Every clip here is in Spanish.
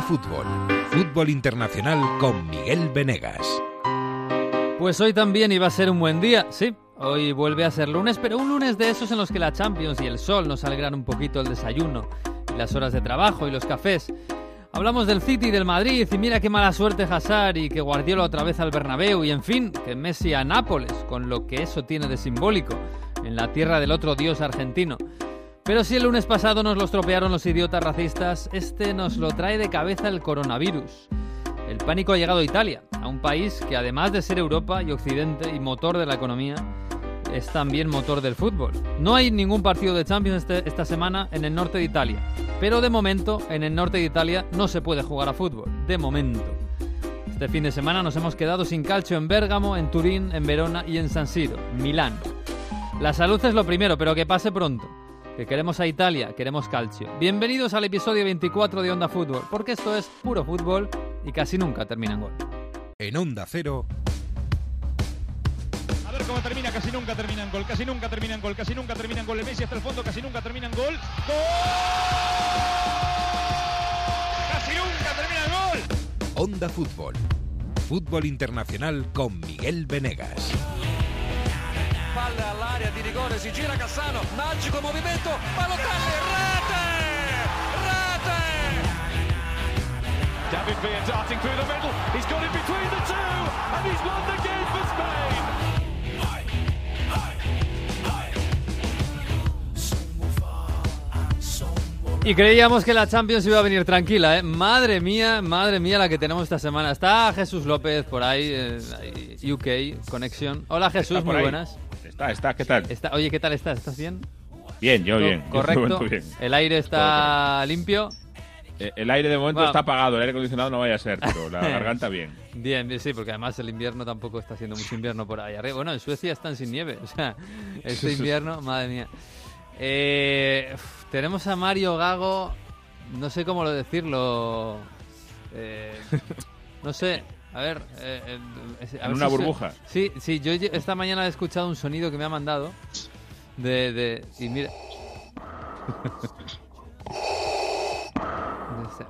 Fútbol. Fútbol Internacional con Miguel Venegas. Pues hoy también iba a ser un buen día, sí. Hoy vuelve a ser lunes, pero un lunes de esos en los que la Champions y el sol nos alegran un poquito el desayuno, las horas de trabajo y los cafés. Hablamos del City y del Madrid y mira qué mala suerte Hazard y que Guardiola otra vez al Bernabéu y en fin, que Messi a Nápoles, con lo que eso tiene de simbólico, en la tierra del otro dios argentino. Pero si el lunes pasado nos lo estropearon los idiotas racistas, este nos lo trae de cabeza el coronavirus. El pánico ha llegado a Italia, a un país que además de ser Europa y Occidente y motor de la economía, es también motor del fútbol. No hay ningún partido de Champions este- esta semana en el norte de Italia, pero de momento en el norte de Italia no se puede jugar a fútbol, de momento. Este fin de semana nos hemos quedado sin calcio en Bérgamo, en Turín, en Verona y en San Siro, Milán. La salud es lo primero, pero que pase pronto. Que queremos a Italia, queremos calcio. Bienvenidos al episodio 24 de Onda Fútbol, porque esto es puro fútbol y casi nunca termina en gol. En Onda Cero, A ver cómo termina, casi nunca termina en gol, casi nunca termina en gol, casi nunca termina en gol. El Messi hasta el fondo, casi nunca termina en gol. ¡Gol! ¡Casi nunca termina en gol! Onda Fútbol. Fútbol Internacional con Miguel Venegas. Palla all'area di rigore, si gira Cassano, magico movimento, Balotelli, rete! Rete! David Villa darting through the middle. He's got it between the two, and he's won the game for Spain. Y creíamos que la Champions iba a venir tranquila, ¿eh? Madre mía, madre mía la que tenemos esta semana. Está Jesús López por ahí, eh, UK, Conexión. Hola Jesús, muy ahí. buenas. Está, está, ¿qué tal? Está- oye, ¿qué tal estás? ¿Estás bien? Bien, yo bien. Correcto. bien. El aire está limpio. Eh, El aire de momento Bueno. está apagado, el aire acondicionado no vaya a ser, pero la garganta bien. Bien, bien, sí, porque además el invierno tampoco está haciendo mucho invierno por ahí arriba. Bueno, en Suecia están sin nieve, o sea, este invierno, madre mía. Eh, tenemos a Mario Gago, no sé cómo lo decirlo. eh, no sé, a ver. eh, eh, a En ver una si se- burbuja. Sí, sí, yo esta mañana he escuchado un sonido que me ha mandado. De. de y mira.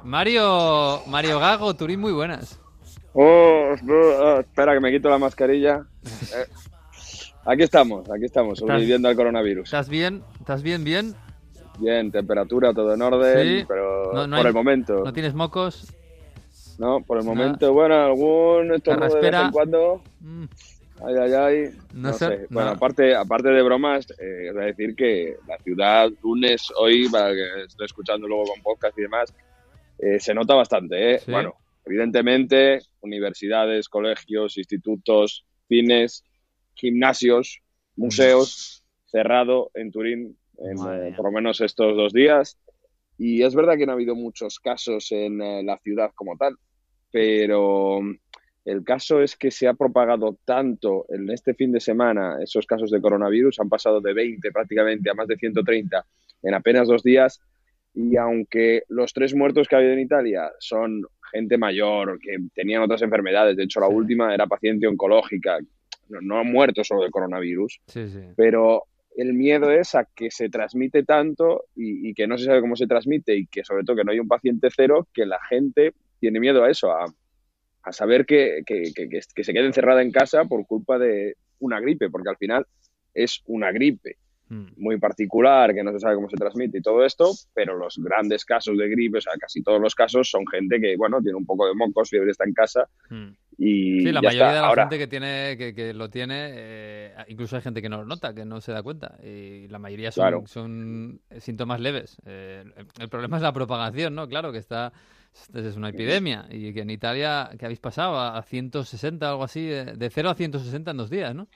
Mario, Mario Gago, Turín, muy buenas. Oh, no, ah, espera que me quito la mascarilla. Eh, aquí estamos, aquí estamos, sobreviviendo al coronavirus. ¿Estás bien? ¿Estás bien, bien? Bien, temperatura, todo en orden, Sí. pero No- no por hay- el momento, ¿No tienes mocos? ¿No? Por el Nada. momento, bueno, algún estornudo de vez en cuando. Mm, Ay, ay, ay. No No, sé, sé. Bueno, no. aparte, aparte de bromas, eh, voy a decir que la ciudad, lunes, hoy, para que estoy escuchando luego con podcast y demás, eh, se nota bastante, ¿eh? Sí. Bueno, evidentemente, universidades, colegios, institutos, cines, gimnasios, museos, cerrado en Turín, en, eh, por lo menos estos dos días. Y es verdad que no ha habido muchos casos en eh, la ciudad como tal, pero el caso es que se ha propagado tanto en este fin de semana esos casos de coronavirus, han pasado de 20 prácticamente a más de 130 en apenas dos días. Y aunque los tres muertos que ha habido en Italia son gente mayor, que tenían otras enfermedades, de hecho la Sí. última era paciente oncológica, no, no han muerto solo de coronavirus, sí, sí. pero el miedo es a que se transmite tanto y, y que no se sabe cómo se transmite y que sobre todo que no hay un paciente cero, que la gente tiene miedo a eso, a, a saber que, que- que- que- que se quede encerrada en casa por culpa de una gripe, porque al final es una gripe Mm. muy particular, que no se sabe cómo se transmite y todo esto, pero los grandes casos de gripe, o sea, casi todos los casos son gente que, bueno, tiene un poco de mocos, fiebre está en casa Mm. y Sí, la ya mayoría está. de la Ahora, gente que tiene que, que lo tiene, eh, incluso hay gente que no lo nota, que no se da cuenta. Y la mayoría son, Claro. son síntomas leves. Eh, el problema es la propagación, ¿no? Claro, que está es una epidemia y que en Italia, que habéis pasado? A a 160 o algo así, de, de 0 a 160 en dos días, ¿no?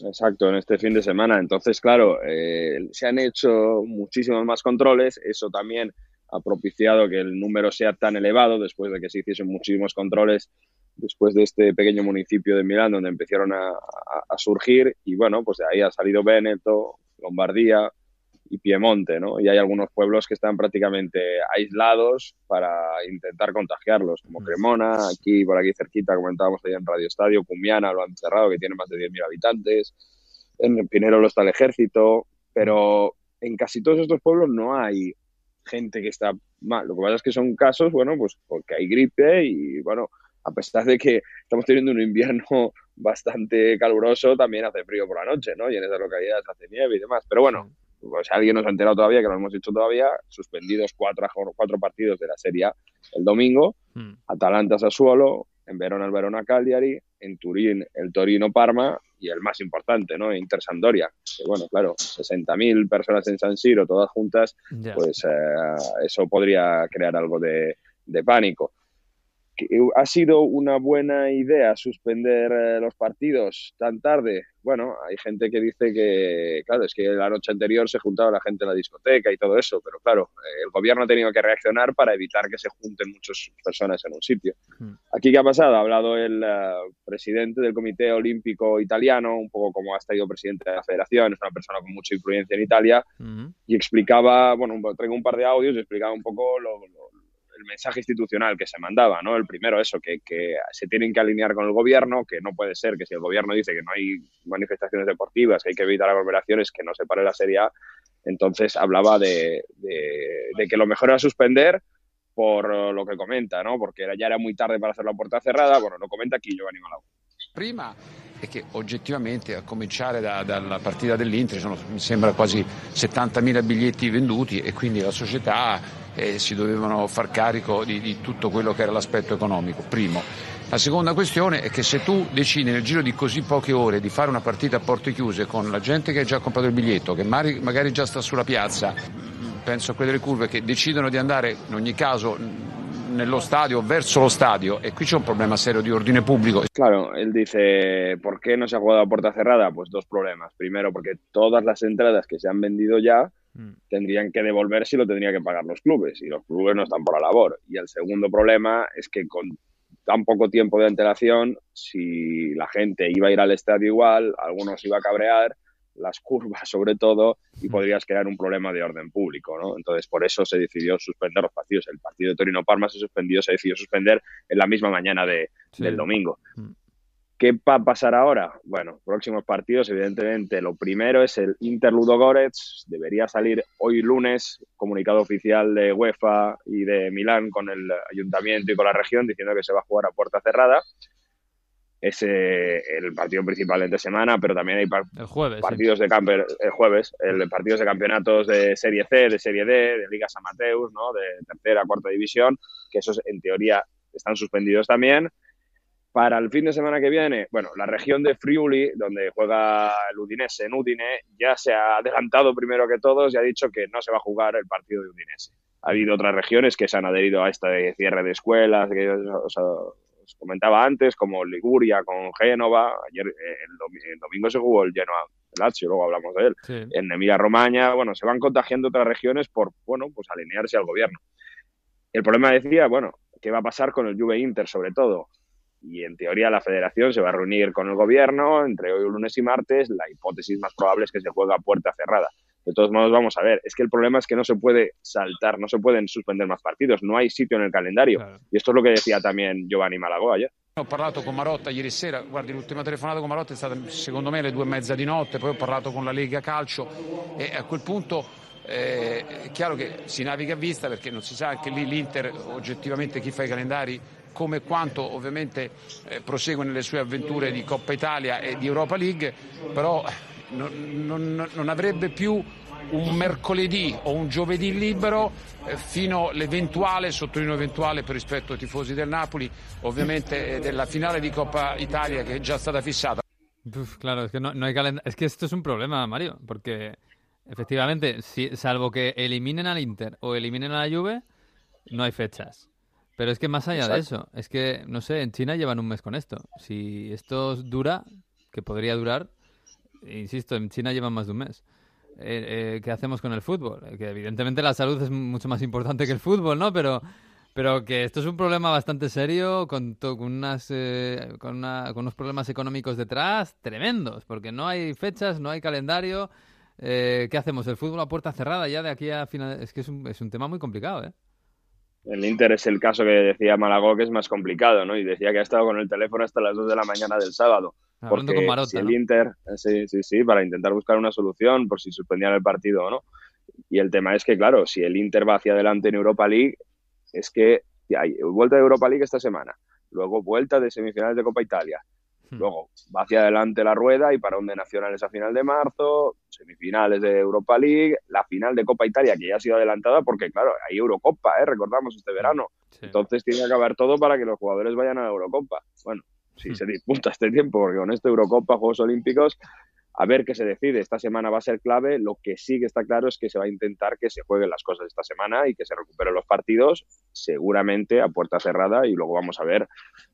Exacto, en este fin de semana. Entonces, claro, eh, se han hecho muchísimos más controles. Eso también ha propiciado que el número sea tan elevado después de que se hiciesen muchísimos controles después de este pequeño municipio de Milán donde empezaron a, a- a surgir. Y bueno, pues de ahí ha salido Véneto, Lombardía y Piemonte, ¿no? Y hay algunos pueblos que están prácticamente aislados para intentar contagiarlos, como Mm. Cremona, aquí por aquí cerquita, comentábamos ahí en Radio Estadio, Cumiana lo han cerrado, que tiene más de 10.000 habitantes, en Pinerolo está el ejército, pero en casi todos estos pueblos no hay gente que está mal. Lo que pasa es que son casos, bueno, pues porque hay gripe y, bueno, a pesar de que estamos teniendo un invierno bastante caluroso, también hace frío por la noche, ¿no? Y en esas localidades hace nieve y demás. Pero bueno, pues alguien nos ha enterado todavía, que no lo hemos dicho todavía, suspendidos cuatro, cuatro partidos de la Serie A el domingo, hmm. Atalanta Sassuolo, en Verona el Verona Cagliari, en Turín el Torino Parma y el más importante, ¿no? Inter Sampdoria. Que bueno, claro, 60.000 personas en San Siro, todas juntas, pues eh, eso podría crear algo de, de pánico. ¿Ha sido una buena idea suspender eh, los partidos tan tarde? Bueno, hay gente que dice que, claro, es que la noche anterior se juntaba la gente en la discoteca y todo eso, pero claro, eh, el gobierno ha tenido que reaccionar para evitar que se junten muchas personas en un sitio. Aquí, ¿qué ha pasado? Ha hablado el eh, presidente del Comité Olímpico Italiano, un poco como ha estado presidente de la federación, es una persona con mucha influencia en Italia, hmm. y explicaba, bueno, traigo un par de audios y explicaba un poco lo el mensaje institucional que se mandaba, ¿no? El primero, eso, que, se tienen que alinear con el gobierno, que no puede ser que si el gobierno dice que no hay manifestaciones deportivas, que hay que evitar aglomeraciones, que no se pare la Serie A. Entonces hablaba de, que lo mejor era suspender por lo que comenta, ¿no? Porque ya era muy tarde para hacer la puerta cerrada. Bueno, lo comenta aquí Giovanni Malau. Prima è che oggettivamente a cominciare da, dalla partita dell'Inter sono, mi sembra quasi 70.000 biglietti venduti e quindi la società eh, si dovevano far carico di, di tutto quello che era l'aspetto economico, primo. La seconda questione è che se tu decidi nel giro di così poche ore di fare una partita a porte chiuse con la gente che ha già comprato il biglietto, che magari già sta sulla piazza, penso a quelle delle curve che decidono di andare in ogni caso nello stadio, verso lo stadio, e qui c'è un problema serio di ordine público. Claro, él dice, ¿por qué no se ha jugado a puerta cerrada? Pues dos problemas. Primero, porque todas las entradas que se han vendido ya Mm. tendrían que devolverse y lo tendrían que pagar los clubes y los clubes no están por la labor. Y el segundo problema es que con tan poco tiempo de antelación, si la gente iba a ir al estadio igual, algunos iba a cabrear, las curvas sobre todo, y mm. podrías crear un problema de orden público, ¿no? Entonces, por eso se decidió suspender los partidos. El partido de Torino-Parma se suspendió, se decidió suspender en la misma mañana de, del domingo. ¿Qué va a pasar ahora? Bueno, próximos partidos, evidentemente, lo primero es el Inter Ludogorets. Debería salir hoy lunes comunicado oficial de UEFA y de Milán con el ayuntamiento y con la región diciendo que se va a jugar a puerta cerrada. Es el partido principal de semana, pero también hay partidos de camper el jueves, el partidos de campeonatos de Serie C, de Serie D, de ligas amateurs, ¿no? de tercera, cuarta división, que esos en teoría están suspendidos también para el fin de semana que viene, bueno, la región de Friuli, donde juega el Udinese en Udine, ya se ha adelantado primero que todos y ha dicho que no se va a jugar el partido de Udinese. Ha habido otras regiones que se han adherido a este cierre de escuelas que os, comentaba antes, como Liguria con Génova. Ayer, eh, el, domingo se jugó el Genoa Lazio, luego hablamos de él. En Emilia Romagna, bueno, se van contagiando otras regiones por, bueno, pues alinearse al gobierno. El problema decía, bueno, ¿qué va a pasar con el Juve Inter sobre todo? Y en teoría la federación se va a reunir con el gobierno entre hoy, lunes y martes. La hipótesis más probable es que se juegue a puerta cerrada. De todos modos, vamos a ver, es que el problema es que no se puede saltar, no se pueden suspender más partidos, no hay sitio en el calendario. Claro. Y esto es lo que decía también Giovanni Malagò ayer. Ho parlato con Marotta ieri sera, guardi l'ultima telefonata con Marotta è stata secondo me alle due e mezza di notte, poi ho parlato con la Lega Calcio e a quel punto eh, è chiaro che si naviga a vista perché non si sa anche lì l'Inter oggettivamente chi fa i calendari come quanto ovviamente eh, prosegue nelle sue avventure di Coppa Italia e di Europa League, però non, non, non avrebbe più un mercoledì o un giovedì libero eh, fino all'eventuale, sottolineo eventuale per rispetto ai tifosi del Napoli, ovviamente eh, della finale di Coppa Italia che è già stata fissata. Uf, claro, es que no, no hay calendario. Es que esto es un problema, Mario, porque efectivamente, si, salvo que eliminen al Inter o eliminen a la Juve, no hay fechas. Pero es que más allá de eso, es que, no sé, en China llevan un mes con esto. Si esto dura, que podría durar, insisto, en China llevan más de un mes. Eh, eh, ¿Qué hacemos con el fútbol? Eh, que evidentemente la salud es mucho más importante que el fútbol, ¿no? Pero, pero que esto es un problema bastante serio con, con, unas, con, una, con unos problemas económicos detrás tremendos, porque no hay fechas, no hay calendario. ¿Qué hacemos? El fútbol a puerta cerrada ya de aquí a final. Es que es un, es un tema muy complicado, ¿eh? El Inter es el caso que decía Malagó que es más complicado, ¿no? Y decía que ha estado con el teléfono hasta las 2 de la mañana del sábado. Hablando con el Inter, sí, sí, sí, para intentar buscar una solución por si suspendían el partido o no. Y el tema es que, claro, si el Inter va hacia adelante en Europa League, es que hay vuelta de Europa League esta semana, luego vuelta de semifinales de Copa Italia. Luego va hacia adelante la rueda y para de nacionales a final de marzo, semifinales de Europa League, la final de Copa Italia que ya ha sido adelantada porque, claro, hay Eurocopa, ¿eh? recordamos este verano. Entonces tiene que acabar todo para que los jugadores vayan a la Eurocopa. Bueno, si hmm. se disputa este tiempo, porque con esta Eurocopa, Juegos Olímpicos, a ver qué se decide. Esta semana va a ser clave. Lo que sí que está claro es que se va a intentar que se jueguen las cosas esta semana y que se recuperen los partidos, seguramente a puerta cerrada, y luego vamos a ver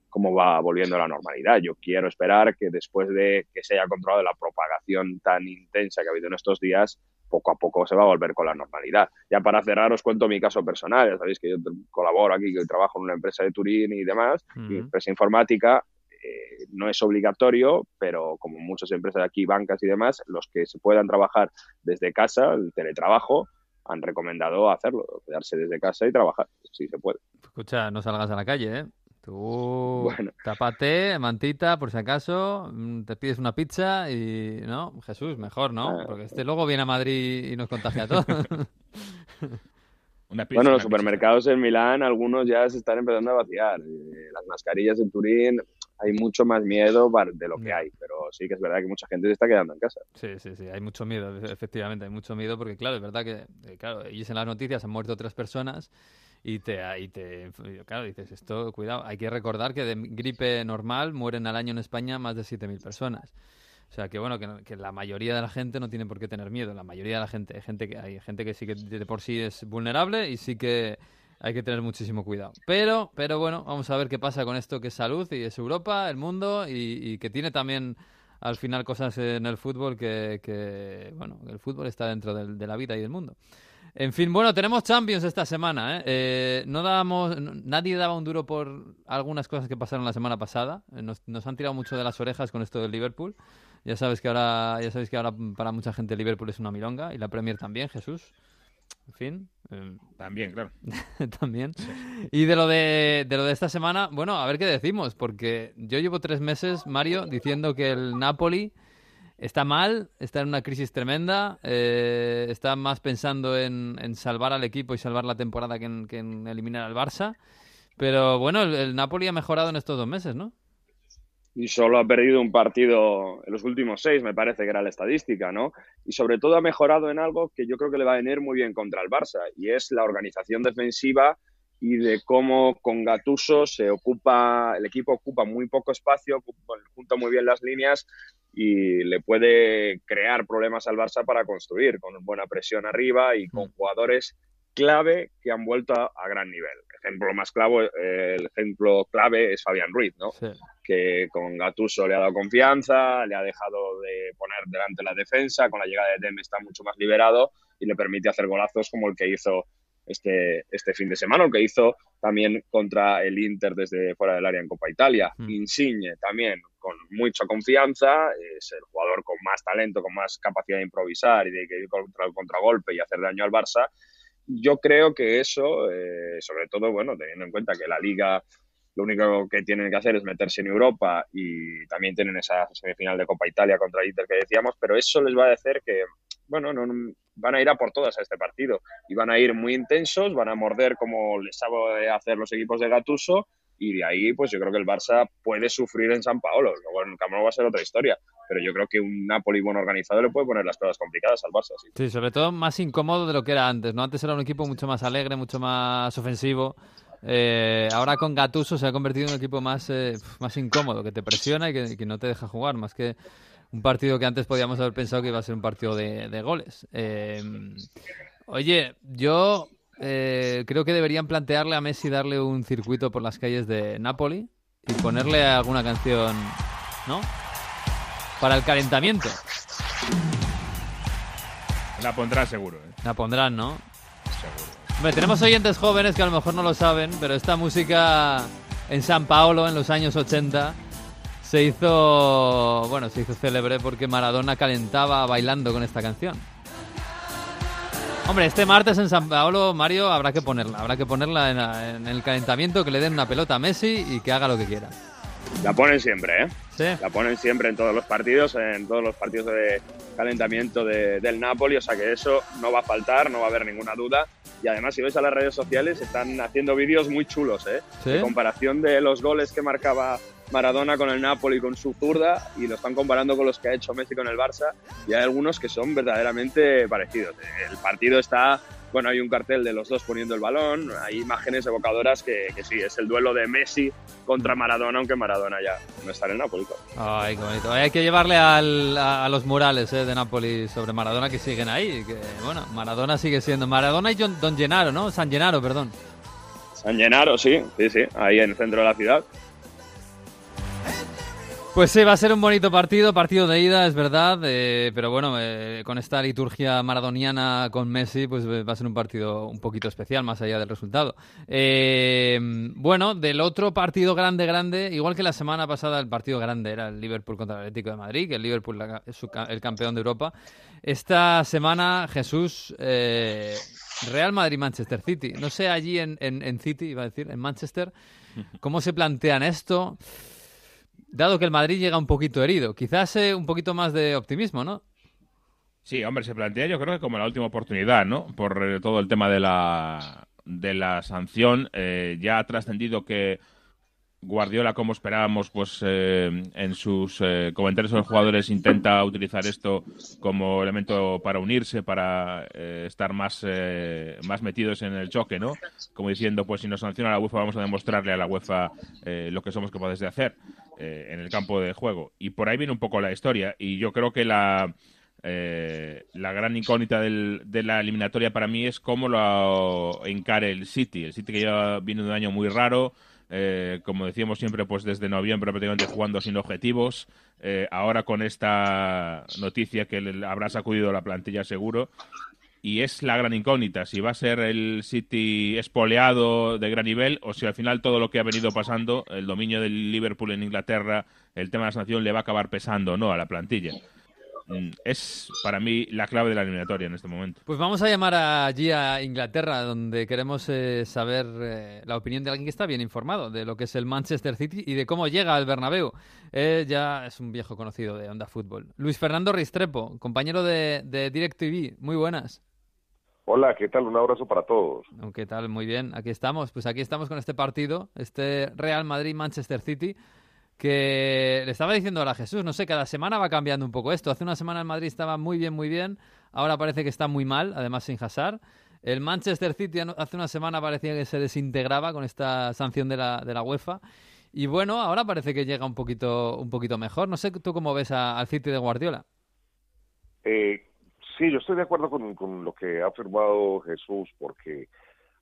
cómo va volviendo la normalidad. Yo quiero esperar que después de que se haya controlado la propagación tan intensa que ha habido en estos días, poco a poco se va a volver con la normalidad. Ya para cerrar os cuento mi caso personal. Ya sabéis que yo colaboro aquí, que trabajo en una empresa de Turín y demás, empresa informática. Eh, no es obligatorio, pero como muchas empresas de aquí, bancas y demás, los que se puedan trabajar desde casa, el teletrabajo, han recomendado hacerlo, quedarse desde casa y trabajar, si se puede. Escucha, no salgas a la calle, ¿eh? Tú bueno. tapate, mantita, por si acaso, mm, te pides una pizza y, ¿no? Jesús, mejor, ¿no? Ah. Porque este luego viene a Madrid y nos contagia a todos. bueno, los supermercados en Milán, algunos ya se están empezando a vaciar. Eh, las mascarillas en Turín, hay mucho más miedo de lo que hay, pero sí que es verdad que mucha gente se está quedando en casa. Sí, sí, sí, hay mucho miedo, efectivamente, hay mucho miedo porque, claro, es verdad que, eh, claro, y en las noticias han muerto tres personas y te, y te, claro, dices, esto, cuidado, hay que recordar que de gripe normal mueren al año en España más de 7.000 personas. O sea, que bueno, que, que, la mayoría de la gente no tiene por qué tener miedo. La mayoría de la gente, hay gente que, hay gente que sí que de por sí es vulnerable y sí que hay que tener muchísimo cuidado. Pero, pero bueno, vamos a ver qué pasa con esto que es salud y es Europa, el mundo y, que tiene también al final cosas en el fútbol que, que bueno, el fútbol está dentro de la vida y del mundo. En fin, bueno, tenemos Champions esta semana. ¿eh? eh no dábamos, nadie daba un duro por algunas cosas que pasaron la semana pasada. Eh, nos, nos, han tirado mucho de las orejas con esto del Liverpool. Ya sabes que ahora, ya sabes que ahora para mucha gente Liverpool es una milonga y la Premier también, Jesús. En fin. Em, también, claro. también. Y de lo de, de lo de esta semana, bueno, a ver qué decimos, porque yo llevo tres meses, Mario, diciendo que el Napoli está mal, está en una crisis tremenda, eh, está más pensando en, en, salvar al equipo y salvar la temporada que en, que en eliminar al Barça. Pero bueno, el, el Napoli ha mejorado en estos dos meses, ¿no? Y solo ha perdido un partido en los últimos seis, me parece que era la estadística, ¿no? Y sobre todo ha mejorado en algo que yo creo que le va a venir muy bien contra el Barça, y es la organización defensiva y de cómo con Gatuso se ocupa, el equipo ocupa muy poco espacio, junta muy bien las líneas y le puede crear problemas al Barça para construir, con buena presión arriba y con jugadores clave que han vuelto a, gran nivel. El ejemplo más clave, el ejemplo clave es Fabián Ruiz, ¿no? Que con Gatuso le ha dado confianza, le ha dejado de poner delante la defensa, con la llegada de Dem está mucho más liberado y le permite hacer golazos como el que hizo este, este fin de semana, el que hizo también contra el Inter desde fuera del área en Copa Italia. Mm. Insigne también con mucha confianza, es el jugador con más talento, con más capacidad de improvisar y de ir contra el contragolpe y hacer daño al Barça yo creo que eso, eh, sobre todo, bueno, teniendo en cuenta que la liga lo único que tienen que hacer es meterse en Europa y también tienen esa semifinal de Copa Italia contra Inter que decíamos, pero eso les va a hacer que, bueno, no, van a ir a por todas a este partido y van a ir muy intensos, van a morder como les sabe hacer los equipos de Gatuso y de ahí pues yo creo que el Barça puede sufrir en San Paolo. Luego en Camp va a ser otra historia, pero yo creo que un Napoli bueno organizado le puede poner las cosas complicadas al Barça. Sí. sobre todo más incómodo de lo que era antes. no Antes era un equipo mucho más alegre, mucho más ofensivo. Eh, ahora con Gatuso se ha convertido en un equipo más, eh, más incómodo, que te presiona y que, no te deja jugar, más que un partido que antes podíamos haber pensado que iba a ser un partido de, goles. Eh, oye, yo eh, creo que deberían plantearle a Messi darle un circuito por las calles de Napoli y ponerle alguna canción, ¿no? Para el calentamiento. La pondrán seguro. ¿eh? La pondrán, ¿no? Seguro. tenemos oyentes jóvenes que a lo mejor no lo saben, pero esta música en San Paolo en los años 80 se hizo, bueno, se hizo célebre porque Maradona calentaba bailando con esta canción. Hombre, este martes en San Paolo, Mario, habrá que ponerla. Habrá que ponerla en, el calentamiento, que le den una pelota a Messi y que haga lo que quiera. La ponen siempre, ¿eh? Sí. La ponen siempre en todos los partidos, en todos los partidos de calentamiento de- del Napoli, o sea que eso no va a faltar, no va a haber ninguna duda. Y además, si ves a las redes sociales, están haciendo vídeos muy chulos, ¿eh? Sí. De comparación de los goles que marcaba Maradona con el Napoli con su zurda y lo están comparando con los que ha hecho Messi con el Barça y hay algunos que son verdaderamente parecidos. El partido está, bueno, hay un cartel de los dos poniendo el balón, hay imágenes evocadoras que, que sí, es el duelo de Messi contra Maradona, aunque Maradona ya no está en el Napoli. claro. Ay, qué bonito. Hay que llevarle al- a, a los murales eh, de Napoli sobre Maradona que siguen ahí. Que, bueno, Maradona sigue siendo. Maradona y John- Don Gennaro, ¿no? San Gennaro, perdón. San Gennaro, sí, sí, sí, ahí en el centro de la ciudad. Pues sí, va a ser un bonito partido, partido de ida, es verdad, eh, pero bueno, eh, con esta liturgia maradoniana con Messi, pues eh, va a ser un partido un poquito especial, más allá del resultado. Eh, bueno, del otro partido grande, grande, igual que la semana pasada el partido grande era el Liverpool contra el Atlético de Madrid, que el Liverpool la- su el campeón de Europa. Esta semana, Jesús, Real Madrid-Manchester City. No sé allí en, en, en City, iba a decir, en Manchester, cómo se plantean esto. Dado que el Madrid llega un poquito herido, quizás eh, un poquito más de optimismo, ¿no? Sí, hombre, se plantea yo creo que como la última oportunidad, ¿no? Por eh, todo el tema de la, de la sanción. Eh, ya ha trascendido que Guardiola, como esperábamos, pues eh, en sus eh, comentarios a los jugadores intenta utilizar esto como elemento para unirse, para estar más, más metidos en el choque, ¿no? Como diciendo, pues si nos sanciona la UEFA vamos a demostrarle a la UEFA lo que somos capaces de hacer eh, en el campo de juego. Y por ahí viene un poco la historia. Y yo creo que la, eh, la gran incógnita del- de la eliminatoria para mí es cómo lo encare el City. El City que ya viene de un año muy raro, eh, como decíamos siempre, pues desde noviembre prácticamente jugando sin objetivos. Eh, ahora con esta noticia que le habrá sacudido la plantilla seguro. Y es la gran incógnita, si va a ser el City espoleado de gran nivel o si al final todo lo que ha venido pasando, el dominio del Liverpool en Inglaterra, el tema de la sanción le va a acabar pesando no a la plantilla. Mm, Es para mí la clave de la eliminatoria en este momento. Pues vamos a llamar allí a Inglaterra, donde queremos eh, saber eh, la opinión de alguien que está bien informado de lo que es el Manchester City y de cómo llega al Bernabéu. Ya es un viejo conocido de Onda Fútbol. Luis Fernando Ristrepo, compañero de, de DirecTV. Muy buenas. Hola, ¿qué tal? Un abrazo para todos. Oh, ¿Qué tal? Muy bien. Aquí estamos. Pues aquí estamos con este partido, este Real Madrid-Manchester City, que le estaba diciendo ahora a Jesús, no sé, cada semana va cambiando un poco esto. Hace una semana el Madrid estaba muy bien, muy bien. Ahora parece que está muy mal, además sin Hazard. El Manchester City hace una semana parecía que se desintegraba con esta sanción de la, de la UEFA. Y bueno, ahora parece que llega un poquito, un poquito mejor. No sé tú cómo ves a- al City de Guardiola. Eh, sí, yo estoy de acuerdo con, con lo que ha afirmado Jesús, porque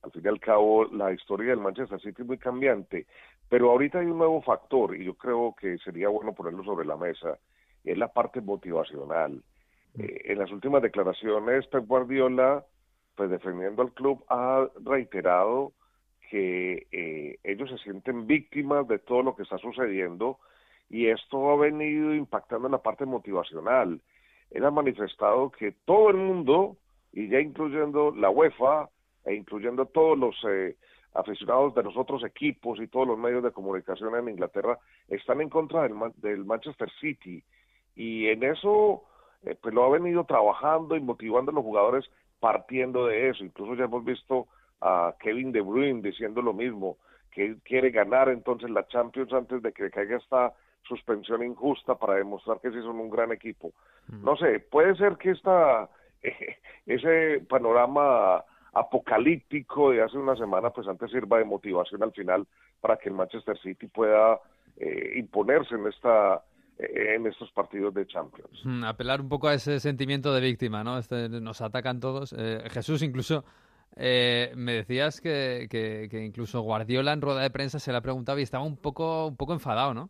al fin y al cabo la historia del Manchester City es muy cambiante, pero ahorita hay un nuevo factor y yo creo que sería bueno ponerlo sobre la mesa, y es la parte motivacional. Eh, en las últimas declaraciones, Pep Guardiola, pues defendiendo al club, ha reiterado que eh, ellos se sienten víctimas de todo lo que está sucediendo y esto ha venido impactando en la parte motivacional. Él ha manifestado que todo el mundo, y ya incluyendo la UEFA e incluyendo todos los eh, aficionados de los otros equipos y todos los medios de comunicación en Inglaterra, están en contra del, del Manchester City. Y en eso, eh, pues lo ha venido trabajando y motivando a los jugadores partiendo de eso. Incluso ya hemos visto a Kevin De Bruyne diciendo lo mismo, que él quiere ganar entonces la Champions antes de que caiga esta suspensión injusta para demostrar que sí son un gran equipo. No sé, puede ser que esta ese panorama apocalíptico de hace una semana pues antes sirva de motivación al final para que el Manchester City pueda eh, imponerse en esta eh, en estos partidos de Champions. Mm, Apelar un poco a ese sentimiento de víctima, ¿no? Este, nos atacan todos. Eh, Jesús, incluso eh, me decías que, que- que incluso Guardiola en rueda de prensa se le ha preguntado y estaba un poco, un poco enfadado, ¿no?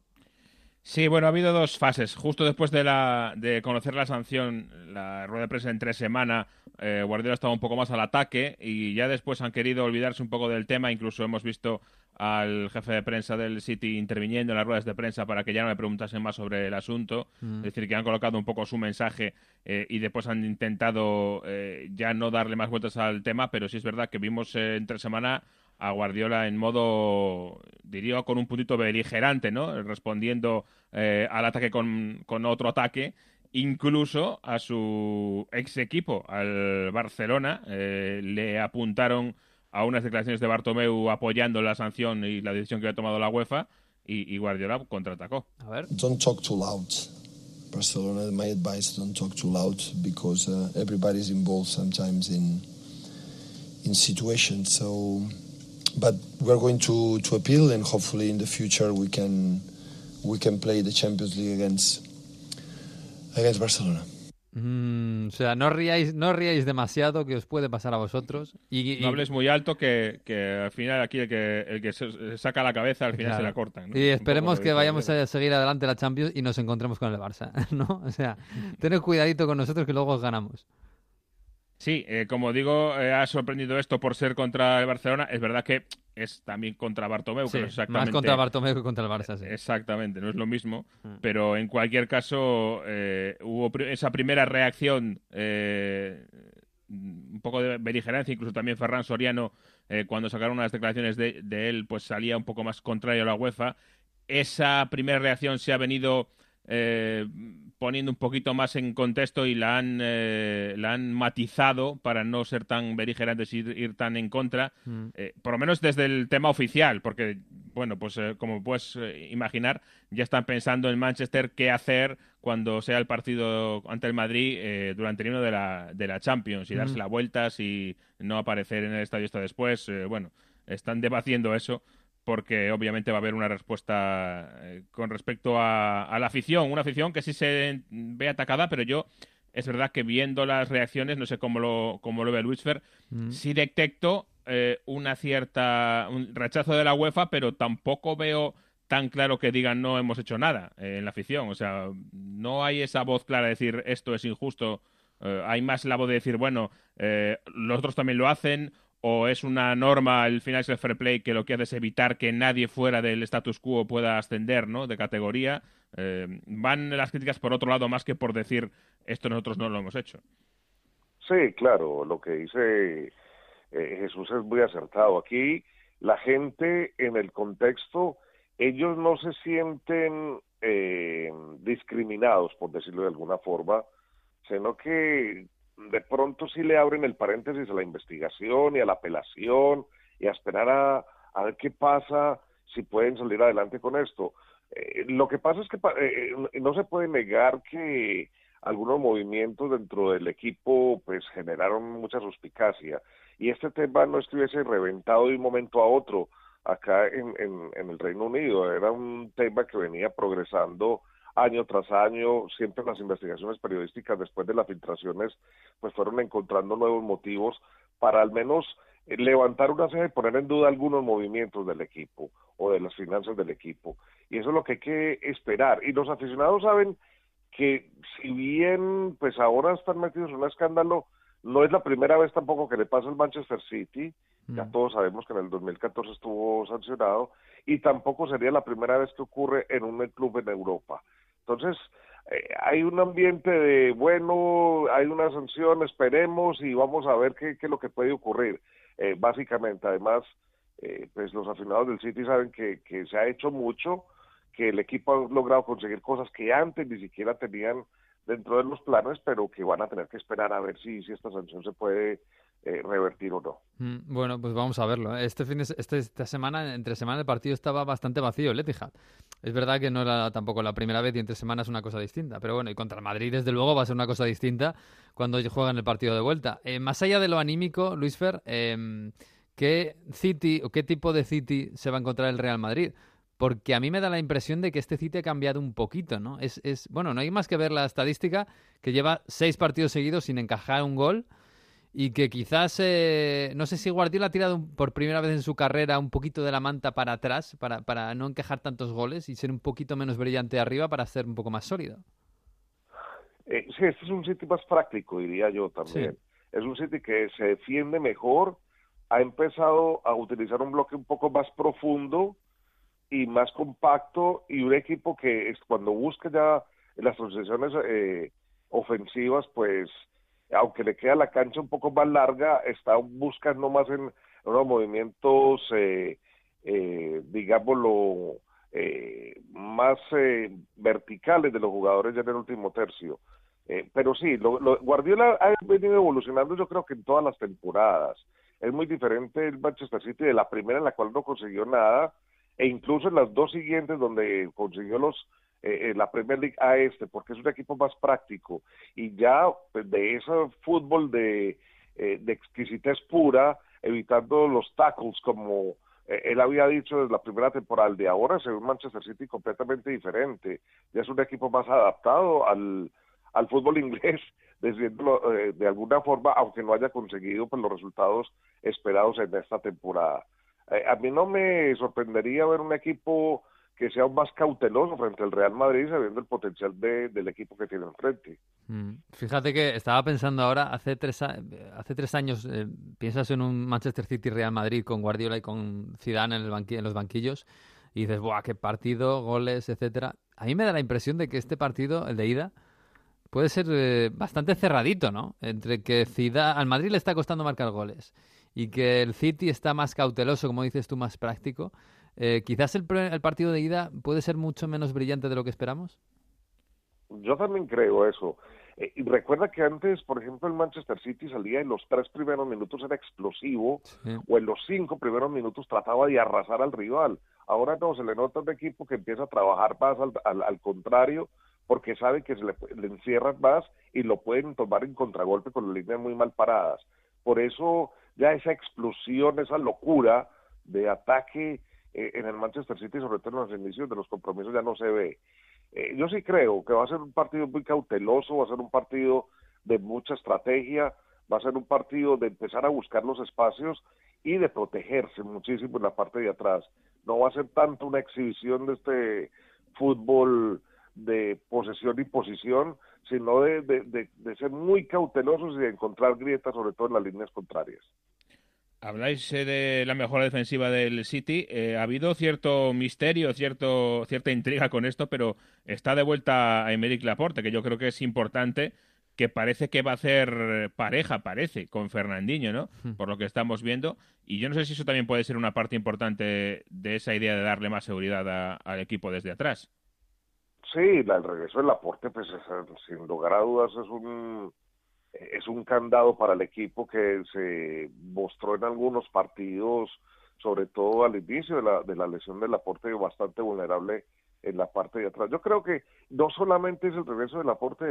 Sí, bueno, ha habido dos fases. Justo después de, la, de conocer la sanción, la rueda de prensa en tres semanas, eh, Guardiola estaba un poco más al ataque y ya después han querido olvidarse un poco del tema. Incluso hemos visto al jefe de prensa del City interviniendo en las ruedas de prensa para que ya no le preguntasen más sobre el asunto. Mm. Es decir, que han colocado un poco su mensaje eh, y después han intentado eh, ya no darle más vueltas al tema, pero sí es verdad que vimos eh, en tres semanas a Guardiola en modo, diría, con un puntito beligerante, ¿no? Respondiendo eh, al ataque con, con, otro ataque. Incluso a su ex equipo, al Barcelona, eh, le apuntaron a unas declaraciones de Bartomeu apoyando la sanción y la decisión que había tomado la UEFA y, y Guardiola contraatacó. A ver. Don't talk too loud. Barcelona, my advice, don't talk too loud because uh, everybody's involved sometimes in in situations. So, but we're going to, to appeal, and hopefully in the future we can we can play the Champions League against against Barcelona. Mm, o sea, no riáis, no riáis demasiado, que os puede pasar a vosotros. Y, y... No hables muy alto, que, que, al final aquí el que, el que se saca la cabeza, al final Claro. se la cortan. ¿no? Y esperemos que vayamos a seguir adelante la Champions y nos encontremos con el Barça, ¿no? O sea, tened cuidadito con nosotros que luego os ganamos. Sí, eh, como digo, eh, ha sorprendido esto por ser contra el Barcelona. Es verdad que es también contra Bartomeu, Sí, que no es exactamente... más contra Bartomeu que contra el Barça, sí. Exactamente, no es lo mismo, Mm. pero en cualquier caso eh, hubo esa primera reacción, eh, un poco de beligerancia, incluso también Ferran Soriano, eh, cuando sacaron unas declaraciones de, de él, pues salía un poco más contrario a la UEFA. Esa primera reacción se ha venido eh, poniendo un poquito más en contexto y la han, eh, la han matizado para no ser tan beligerantes y ir, ir tan en contra, Mm. eh, por lo menos desde el tema oficial, porque, bueno, pues eh, como puedes eh, imaginar, ya están pensando en Manchester qué hacer cuando sea el partido ante el Madrid eh, durante el himno de la, de la Champions y darse Mm. la vuelta, si no aparecer en el estadio hasta después. eh, bueno, están debatiendo eso porque obviamente va a haber una respuesta eh, con respecto a, a la afición, una afición que sí se ve atacada, pero yo es verdad que viendo las reacciones, no sé cómo lo, cómo lo ve Luis Fer, Mm. sí detecto eh, una cierta un rechazo de la UEFA, pero tampoco veo tan claro que digan no hemos hecho nada eh, en la afición. O sea, no hay esa voz clara de decir esto es injusto. Eh, hay más la voz de decir, bueno, los otros también lo hacen, o es una norma el Financial Fair Play que lo que hace es evitar que nadie fuera del status quo pueda ascender ¿no? de categoría. Eh, van las críticas por otro lado más que por decir esto nosotros no lo hemos hecho. Sí, claro, lo que dice eh, Jesús es muy acertado. Aquí la gente en el contexto, ellos no se sienten eh, discriminados, por decirlo de alguna forma, sino que de pronto sí le abren el paréntesis a la investigación y a la apelación y a esperar a, a ver qué pasa, si pueden salir adelante con esto. Eh, lo que pasa es que eh, eh, no se puede negar que algunos movimientos dentro del equipo pues generaron mucha suspicacia y este tema no estuviese reventado de un momento a otro acá en, en el Reino Unido, era un tema que venía progresando año tras año, siempre las investigaciones periodísticas después de las filtraciones pues fueron encontrando nuevos motivos para al menos eh, levantar una ceja y poner en duda algunos movimientos del equipo o de las finanzas del equipo. Y eso es lo que hay que esperar. Y los aficionados saben que si bien pues ahora están metidos en un escándalo, no es la primera vez tampoco que le pasa al Manchester City, ya Mm. todos sabemos que en el 2014 estuvo sancionado, y tampoco sería la primera vez que ocurre en un club en Europa. Entonces, eh, hay un ambiente de, bueno, hay una sanción, esperemos y vamos a ver qué, es lo que puede ocurrir. Eh, básicamente, además, eh, pues los aficionados del City saben que, que se ha hecho mucho, que el equipo ha logrado conseguir cosas que antes ni siquiera tenían dentro de los planes, pero que van a tener que esperar a ver si, si esta sanción se puede eh, revertir o no. Mm, Bueno, pues vamos a verlo. ¿eh? Este fin de, este- esta semana, entre semana, el partido estaba bastante vacío, el Etihad. Es verdad que no era tampoco la primera vez y entre semana es una cosa distinta. Pero bueno, y contra el Madrid, desde luego, va a ser una cosa distinta cuando juegan el partido de vuelta. Eh, más allá de lo anímico, Luis Fer, em, ¿qué City o qué tipo de City se va a encontrar el Real Madrid? Porque a mí me da la impresión de que este City ha cambiado un poquito, ¿no? Es, es bueno, no hay más que ver la estadística que lleva seis partidos seguidos sin encajar un gol y que quizás, eh, no sé si Guardiola ha tirado por primera vez en su carrera un poquito de la manta para atrás para, para no encajar tantos goles y ser un poquito menos brillante arriba para ser un poco más sólido. Eh, sí, este es un City más práctico, diría yo también. Es un City que se defiende mejor, ha empezado a utilizar un bloque un poco más profundo y más compacto y un equipo que es, cuando busca ya las transiciones eh, ofensivas, pues aunque le queda la cancha un poco más larga, está buscando más en unos movimientos, eh, eh, digámoslo, eh, más eh, verticales de los jugadores ya en el último tercio. Eh, pero sí, lo, Guardiola ha venido evolucionando yo creo que en todas las temporadas. Es muy diferente el Manchester City de la primera en la cual no consiguió nada e incluso en las dos siguientes donde consiguió los eh, la Premier League a este, porque es un equipo más práctico y ya pues, de ese fútbol de, eh, de exquisitez pura, evitando los tackles como eh, él había dicho desde la primera temporada, de ahora se ve un Manchester City completamente diferente, ya es un equipo más adaptado al, al fútbol inglés, diciéndolo eh, de alguna forma, aunque no haya conseguido pues, los resultados esperados en esta temporada. Eh, a mí no me sorprendería ver un equipo que sea más cauteloso frente al Real Madrid, sabiendo el potencial de, del equipo que tiene enfrente. Mm. Fíjate que estaba pensando ahora, hace tres, hace tres años, eh, piensas en un Manchester City-Real Madrid con Guardiola y con Zidane en, el los banquillos y dices, ¡buah, qué partido, goles, etcétera! A mí me da la impresión de que este partido, el de ida, puede ser eh, bastante cerradito, ¿no? Entre que Zidane, al Madrid le está costando marcar goles y que el City está más cauteloso, como dices tú, más práctico. Eh, quizás el, el, partido de ida puede ser mucho menos brillante de lo que esperamos. Yo también creo eso. Eh, y recuerda que antes, por ejemplo, el Manchester City salía en los tres primeros minutos era explosivo, sí. o en los cinco primeros minutos trataba de arrasar al rival. Ahora no, se le nota un equipo que empieza a trabajar más al, al, al contrario, porque sabe que se le, le, encierran más y lo pueden tomar en contragolpe con las líneas muy mal paradas. Por eso ya esa explosión, esa locura de ataque eh, en el Manchester City, sobre todo en los inicios de los compromisos, ya no se ve. Eh, yo sí creo que va a ser un partido muy cauteloso, va a ser un partido de mucha estrategia, va a ser un partido de empezar a buscar los espacios y de protegerse muchísimo en la parte de atrás. No va a ser tanto una exhibición de este fútbol de posesión y posición, sino de, de, de, de ser muy cautelosos y de encontrar grietas, sobre todo en las líneas contrarias. Habláis de la mejora defensiva del City. Eh, ha habido cierto misterio, cierto, cierta intriga con esto, pero está de vuelta a Emerick Laporte, que yo creo que es importante, que parece que va a hacer pareja, parece, con Fernandinho, ¿no? Por lo que estamos viendo. Y yo no sé si eso también puede ser una parte importante de esa idea de darle más seguridad a, al equipo desde atrás. Sí, el regreso de Laporte, pues es, sin lugar a dudas, es un es un candado para el equipo que se mostró en algunos partidos, sobre todo al inicio de la, de la lesión del aporte, bastante vulnerable en la parte de atrás. Yo creo que no solamente es el regreso del aporte,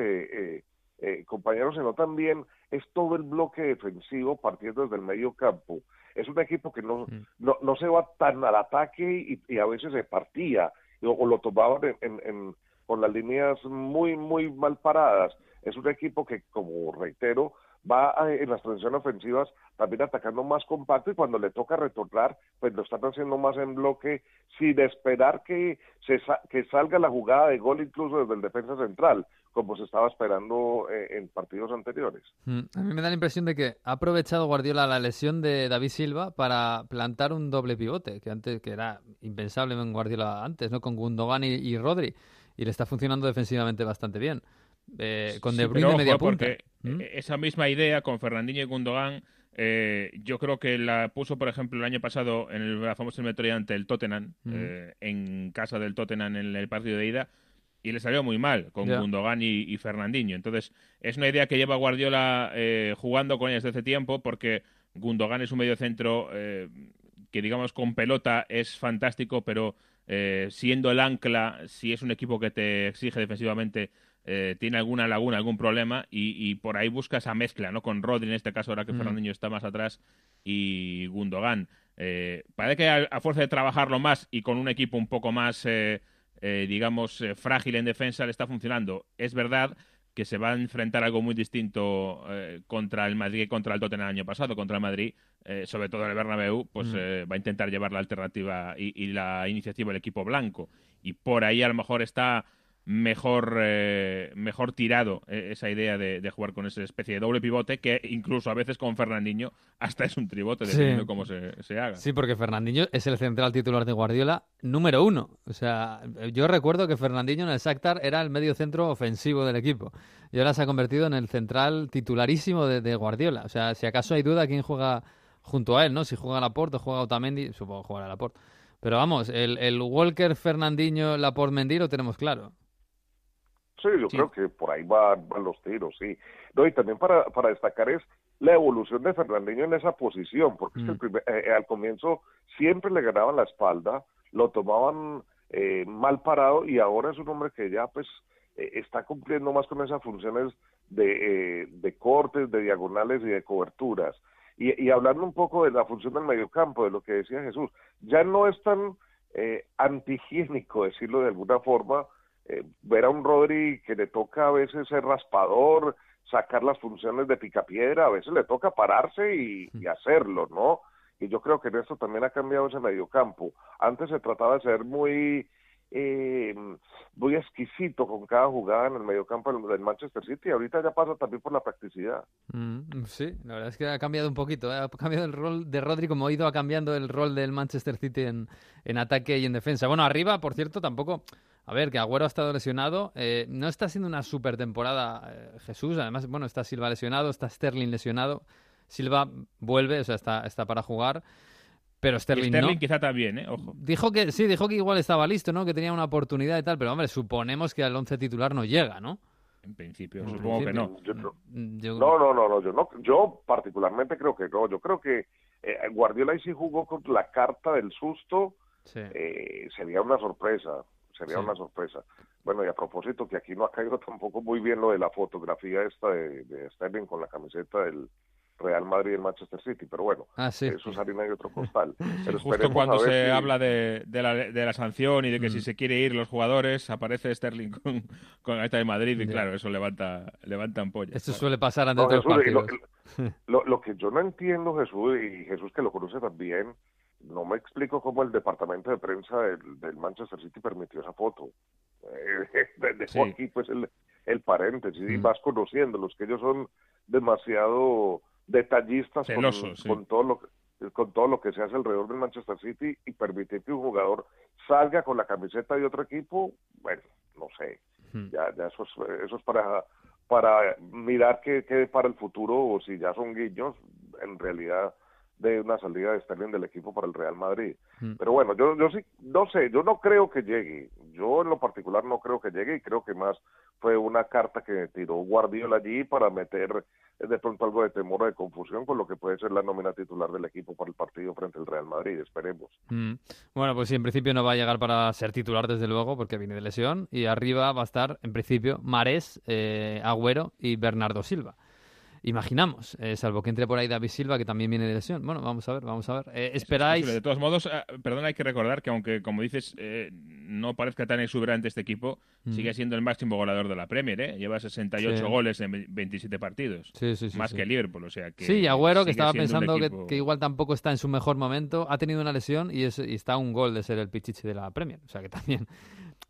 eh, eh, compañeros, sino también es todo el bloque defensivo partiendo desde el medio campo. Es un equipo que no, mm. no, no se va tan al ataque y, y a veces se partía o, o lo tomaban en, en, en, con las líneas muy, muy mal paradas es un equipo que, como reitero, va a, en las transiciones ofensivas también atacando más compacto y cuando le toca retornar, pues lo están haciendo más en bloque sin esperar que, se, que salga la jugada de gol incluso desde el defensa central, como se estaba esperando eh, en partidos anteriores. Mm, a mí me da la impresión de que ha aprovechado Guardiola la lesión de David Silva para plantar un doble pivote, que antes que era impensable en Guardiola antes, ¿no? Con Gundogan y, y Rodri, y le está funcionando defensivamente bastante bien. Eh, con De Bruyne sí, media ojo, punta. ¿Mm? Esa misma idea con Fernandinho y Gundogan, eh, yo creo que la puso, por ejemplo, el año pasado en el, la famosa eliminatoria ante el Tottenham, ¿Mm? eh, en casa del Tottenham en el partido de ida, y le salió muy mal con Ya. Gundogan y, y Fernandinho. Entonces, es una idea que lleva Guardiola eh, jugando con ellos desde hace tiempo, porque Gundogan es un mediocentro eh, que, digamos, con pelota es fantástico, pero eh, siendo el ancla, si es un equipo que te exige defensivamente, eh, tiene alguna laguna, algún problema, y, y, por ahí busca esa mezcla, ¿no? Con Rodri en este caso, ahora que Mm. Fernandinho está más atrás, y Gundogan. Eh, parece que a, a, fuerza de trabajarlo más y con un equipo un poco más, eh, digamos, frágil en defensa, le está funcionando. Es verdad que se va a enfrentar algo muy distinto contra el Madrid y contra el Tottenham el año pasado. Contra el Madrid, sobre todo en el Bernabéu, pues Mm. va a intentar llevar la alternativa y, y la iniciativa del equipo blanco. Y por ahí a lo mejor está mejor eh, mejor tirado eh, esa idea de, de, jugar con esa especie de doble pivote que incluso a veces con Fernandinho hasta es un tribote dependiendo Sí. cómo se, se haga. Sí, porque Fernandinho es el central titular de Guardiola número uno. O sea, yo recuerdo que Fernandinho en el Shakhtar era el medio centro ofensivo del equipo. Y ahora se ha convertido en el central titularísimo de, de Guardiola. O sea, si acaso hay duda quién juega junto a él, ¿no? Si juega Laporte o juega Otamendi, supongo que jugará Laporte. Pero vamos, el, el Walker, Fernandinho, Laporte, Mendy lo tenemos claro. Sí, yo creo que por ahí van, los tiros, sí. No, y también para, para destacar es la evolución de Fernandinho en esa posición, porque es que el Mm. primer- eh, al comienzo siempre le ganaban la espalda, lo tomaban eh, mal parado y ahora es un hombre que ya pues eh, está cumpliendo más con esas funciones de, eh, de cortes, de diagonales y de coberturas. Y, y hablando un poco de la función del mediocampo, de lo que decía Jesús, ya no es tan eh, antihigiénico, decirlo de alguna forma, eh, ver a un Rodri que le toca a veces ser raspador, sacar las funciones de picapiedra, a veces le toca pararse y, y hacerlo, ¿no? Y yo creo que en esto también ha cambiado ese mediocampo. Antes se trataba de ser muy eh, muy exquisito con cada jugada en el mediocampo del, del Manchester City. Ahorita ya pasa también por la practicidad. Mm, sí, la verdad es que ha cambiado un poquito. ¿eh? Ha cambiado el rol de Rodri como ha ido cambiando el rol del Manchester City en, en ataque y en defensa. Bueno, arriba, por cierto, tampoco... A ver, que Agüero ha estado lesionado. eh, no está siendo una super temporada eh, Jesús. Además, bueno, está Silva lesionado, está Sterling lesionado. Silva vuelve, o sea, está, está para jugar. Pero Y Sterling, Sterling no. quizá también, ¿eh? Ojo. Dijo que sí, dijo que igual estaba listo, ¿no? Que tenía una oportunidad y tal, pero hombre, suponemos que al once titular no llega, ¿no? En principio, En supongo que no. Yo Mm, Yo- no, no, no, no, yo no, yo particularmente creo que no. Yo creo que eh, Guardiola ahí sí jugó con la carta del susto. Sí. eh, sería una sorpresa, sería Sí. una sorpresa. Bueno, y a propósito, que aquí no ha caído tampoco muy bien lo de la fotografía esta de, de Sterling con la camiseta del Real Madrid y el Manchester City, pero bueno, Ah, sí. eso es harina y otro costal. Pero Justo cuando se si- habla de, de la, de la sanción y de que Mm. si se quiere ir los jugadores, aparece Sterling con, con esta de Madrid y claro, eso levanta, levanta ampollas. Esto Claro. suele pasar antes No, de los Jesús, lo, partidos. lo- lo que yo no entiendo, Jesús, y Jesús que lo conoce también, no me explico cómo el departamento de prensa del, del Manchester City permitió esa foto. Eh, dejó Sí. aquí pues el, el paréntesis y Mm. vas conociéndolos, que ellos son demasiado detallistas con- sí. con, todo lo que con todo lo que se hace alrededor del Manchester City y permitir que un jugador salga con la camiseta de otro equipo, bueno, no sé, ya, ya eso es, eso es para, para mirar qué, qué para el futuro o si ya son guiños, en realidad de una salida de Sterling del equipo para el Real Madrid. Mm. Pero bueno, yo, yo sí, no sé, yo no creo que llegue. Yo en lo particular no creo que llegue y creo que más fue una carta que tiró Guardiola allí para meter eh, de pronto algo de temor o de confusión con lo que puede ser la nómina titular del equipo para el partido frente al Real Madrid, esperemos. Mm. Bueno, pues sí, en principio no va a llegar para ser titular, desde luego, porque viene de lesión. Y arriba va a estar, en principio, Marés, eh, Agüero y Bernardo Silva. Imaginamos, eh, salvo que entre por ahí David Silva, que también viene de lesión. Bueno, vamos a ver, vamos a ver. Eh, Es ¿Esperáis? De todos modos, eh, perdón, hay que recordar que aunque, como dices, eh, no parezca tan exuberante este equipo, Mm. sigue siendo el máximo goleador de la Premier, ¿eh? Lleva 68 Sí. goles en ve- 27 partidos. Sí, sí, sí, más que Liverpool, o sea que... Sí, Agüero, que estaba pensando que, igual tampoco está en su mejor momento, ha tenido una lesión y, es, y está a un gol de ser el pichichi de la Premier. O sea que también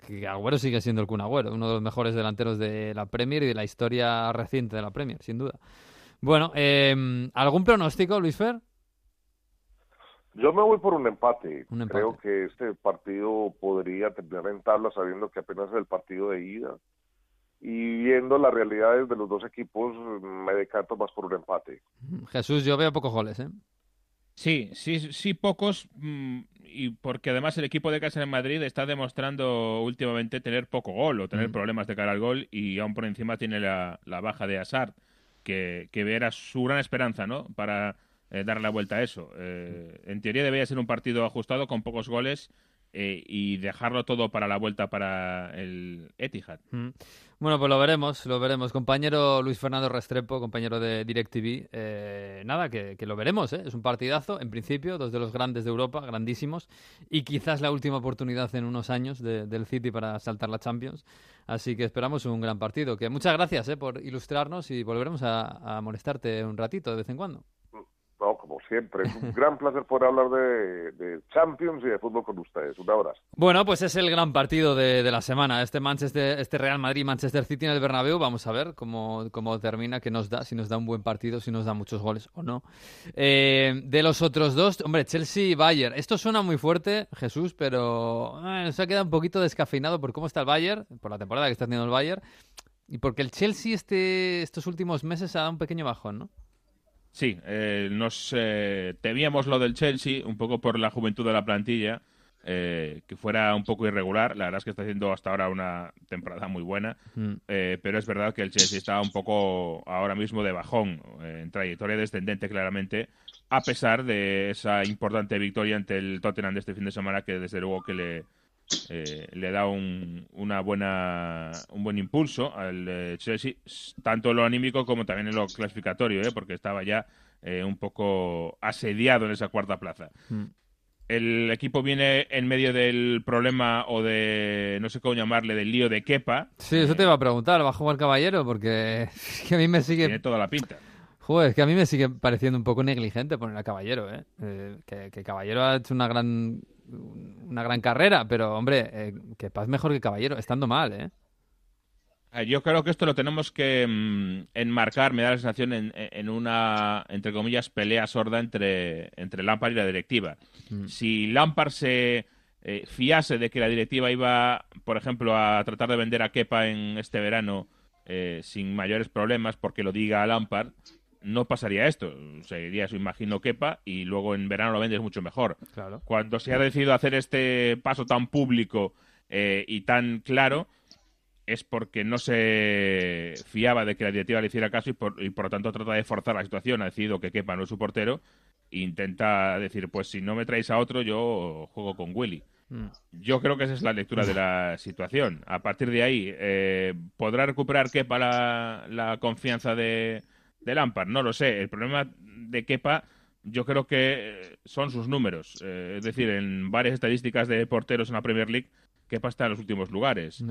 que Agüero sigue siendo el Kun Agüero, uno de los mejores delanteros de la Premier y de la historia reciente de la Premier, sin duda. Bueno, eh, ¿algún pronóstico, Luis Fer? Yo me voy por un empate. Un empate. Creo que este partido podría terminar en tabla sabiendo que apenas es el partido de ida. Y viendo las realidades de los dos equipos, me decanto más por un empate. Jesús, yo veo pocos goles, ¿eh? Sí, sí, sí, pocos. mm, y porque además el equipo de casa en Madrid está demostrando últimamente tener poco gol o tener Mm. problemas de cara al gol y aún por encima tiene la, la baja de Asar, que, que era su gran esperanza, ¿no? Para eh, dar la vuelta a eso. Eh, en teoría debería ser un partido ajustado con pocos goles eh, y dejarlo todo para la vuelta para el Etihad. Mm. Bueno, pues lo veremos, lo veremos. Compañero Luis Fernando Restrepo, compañero de DirecTV, eh, nada, que, que lo veremos, ¿eh? Es un partidazo, en principio, dos de los grandes de Europa, grandísimos, y quizás la última oportunidad en unos años de- del City para saltar la Champions. Así que esperamos un gran partido. Que muchas gracias ¿eh? por ilustrarnos y volveremos a, a molestarte un ratito de vez en cuando. No, como siempre, es un gran placer poder hablar de, Champions y de fútbol con ustedes. Un abrazo. Bueno, pues es el gran partido de, de la semana. Este Manchester, este Real Madrid-Manchester City en el Bernabéu. Vamos a ver cómo, cómo termina, qué nos da, si nos da un buen partido, si nos da muchos goles o no. Eh, de los otros dos, hombre, Chelsea y Bayern. Esto suena muy fuerte, Jesús, pero eh, se ha quedado un poquito descafeinado por cómo está el Bayern, por la temporada que está teniendo el Bayern, y porque el Chelsea este, estos últimos meses ha dado un pequeño bajón, ¿no? Sí, eh, nos eh, temíamos lo del Chelsea un poco por la juventud de la plantilla, eh, que fuera un poco irregular. La verdad es que está haciendo hasta ahora una temporada muy buena, Mm. eh, pero es verdad que el Chelsea está un poco ahora mismo de bajón, eh, en trayectoria descendente claramente, a pesar de esa importante victoria ante el Tottenham de este fin de semana, que desde luego que le, eh, le da un, una buena, un buen impulso al eh, Chelsea, tanto en lo anímico como también en lo clasificatorio, ¿eh? porque estaba ya eh, un poco asediado en esa cuarta plaza. Mm. El equipo viene en medio del problema o de, no sé cómo llamarle, del lío de Kepa. Sí, eso te iba a preguntar, ¿va a jugar Caballero? Porque es que a mí me sigue... Tiene toda la pinta. Joder, es que a mí me sigue pareciendo un poco negligente poner a Caballero, ¿eh? Eh, que, que Caballero ha hecho una gran una gran carrera, pero hombre, eh, que Paz mejor que Caballero, estando mal, ¿eh? Eh, Yo creo que esto lo tenemos que mm, enmarcar, me da la sensación, en, en una, entre comillas, pelea sorda entre, entre Lampard y la directiva. Mm. Si Lampard se eh, fiase de que la directiva iba, por ejemplo, a tratar de vender a Kepa en este verano eh, sin mayores problemas porque lo diga Lampard, no pasaría esto. Seguiría eso, imagino, Kepa y luego en verano lo vendes mucho mejor. Claro. Cuando se ha decidido hacer este paso tan público eh, y tan claro, es porque no se fiaba de que la directiva le hiciera caso y por, y por lo tanto trata de forzar la situación. Ha decidido que Kepa no es su portero e intenta decir, pues si no me traéis a otro, yo juego con Willy. Mm. Yo creo que esa es la lectura de la situación. A partir de ahí, eh, ¿podrá recuperar Kepa la, la confianza de, de Lampard? No lo sé. El problema de Kepa yo creo que eh, son sus números. Eh, es decir, en varias estadísticas de porteros en la Premier League, Kepa está en los últimos lugares.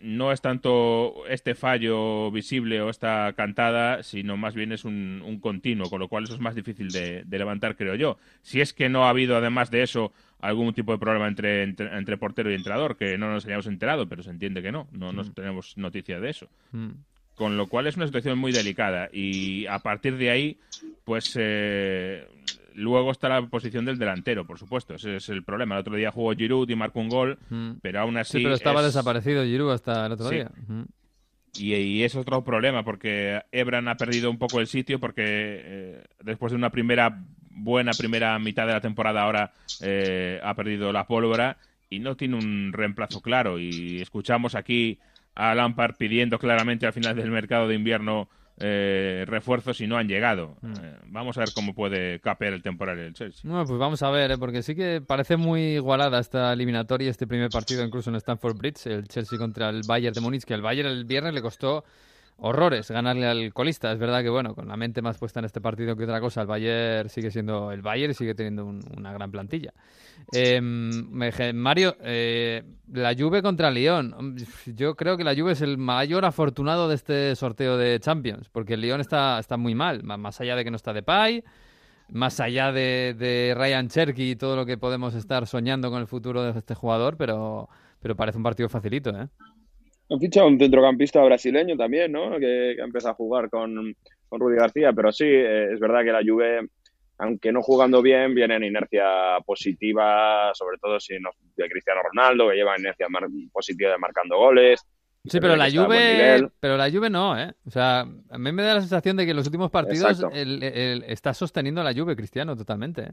No es tanto este fallo visible o esta cantada, sino más bien es un, un continuo, con lo cual eso es más difícil de, de levantar, creo yo. Si es que no ha habido, además de eso, algún tipo de problema entre, entre, entre portero y entrenador, que no nos hayamos enterado, pero se entiende que no, no nos tenemos noticia de eso. Mm. Con lo cual es una situación muy delicada y a partir de ahí, pues eh, luego está la posición del delantero, por supuesto. Ese es el problema. El otro día jugó Giroud y marcó un gol, Mm. pero aún así... Sí, pero estaba es- desaparecido Giroud hasta el otro Sí. día. Mm. Y, y es otro problema porque Ebran ha perdido un poco el sitio porque eh, después de una primera buena primera mitad de la temporada ahora eh, ha perdido la pólvora y no tiene un reemplazo claro. Y escuchamos aquí a Lampard pidiendo claramente al final del mercado de invierno eh, refuerzos y no han llegado. Eh, vamos a ver cómo puede capear el temporal el Chelsea. Bueno, pues vamos a ver, ¿eh? porque sí que parece muy igualada esta eliminatoria, este primer partido incluso en Stamford Bridge, el Chelsea contra el Bayern de Múnich, que al Bayern el viernes le costó horrores ganarle al colista. Es verdad que, bueno, con la mente más puesta en este partido que otra cosa, el Bayern sigue siendo el Bayern y sigue teniendo un- una gran plantilla. Dije, Mario, eh, la Juve contra Lyon. Yo creo que la Juve es el mayor afortunado de este sorteo de Champions, porque el Lyon está, está muy mal, ma- más allá de que no está de Depay, más allá de, de Ryan Cherky y todo lo que podemos estar soñando con el futuro de este jugador, pero, pero parece un partido facilito, ¿eh? Han fichado un centrocampista brasileño también, ¿no? Que, que empieza a jugar con, con Rudy García, pero sí, eh, es verdad que la Juve, aunque no jugando bien, viene en inercia positiva, sobre todo si no, de Cristiano Ronaldo, que lleva inercia mar- positiva de marcando goles. Sí, pero ve la Juve, pero la Juve no, ¿eh? O sea, a mí me da la sensación de que en los últimos partidos está sosteniendo a la Juve Cristiano totalmente. ¿eh?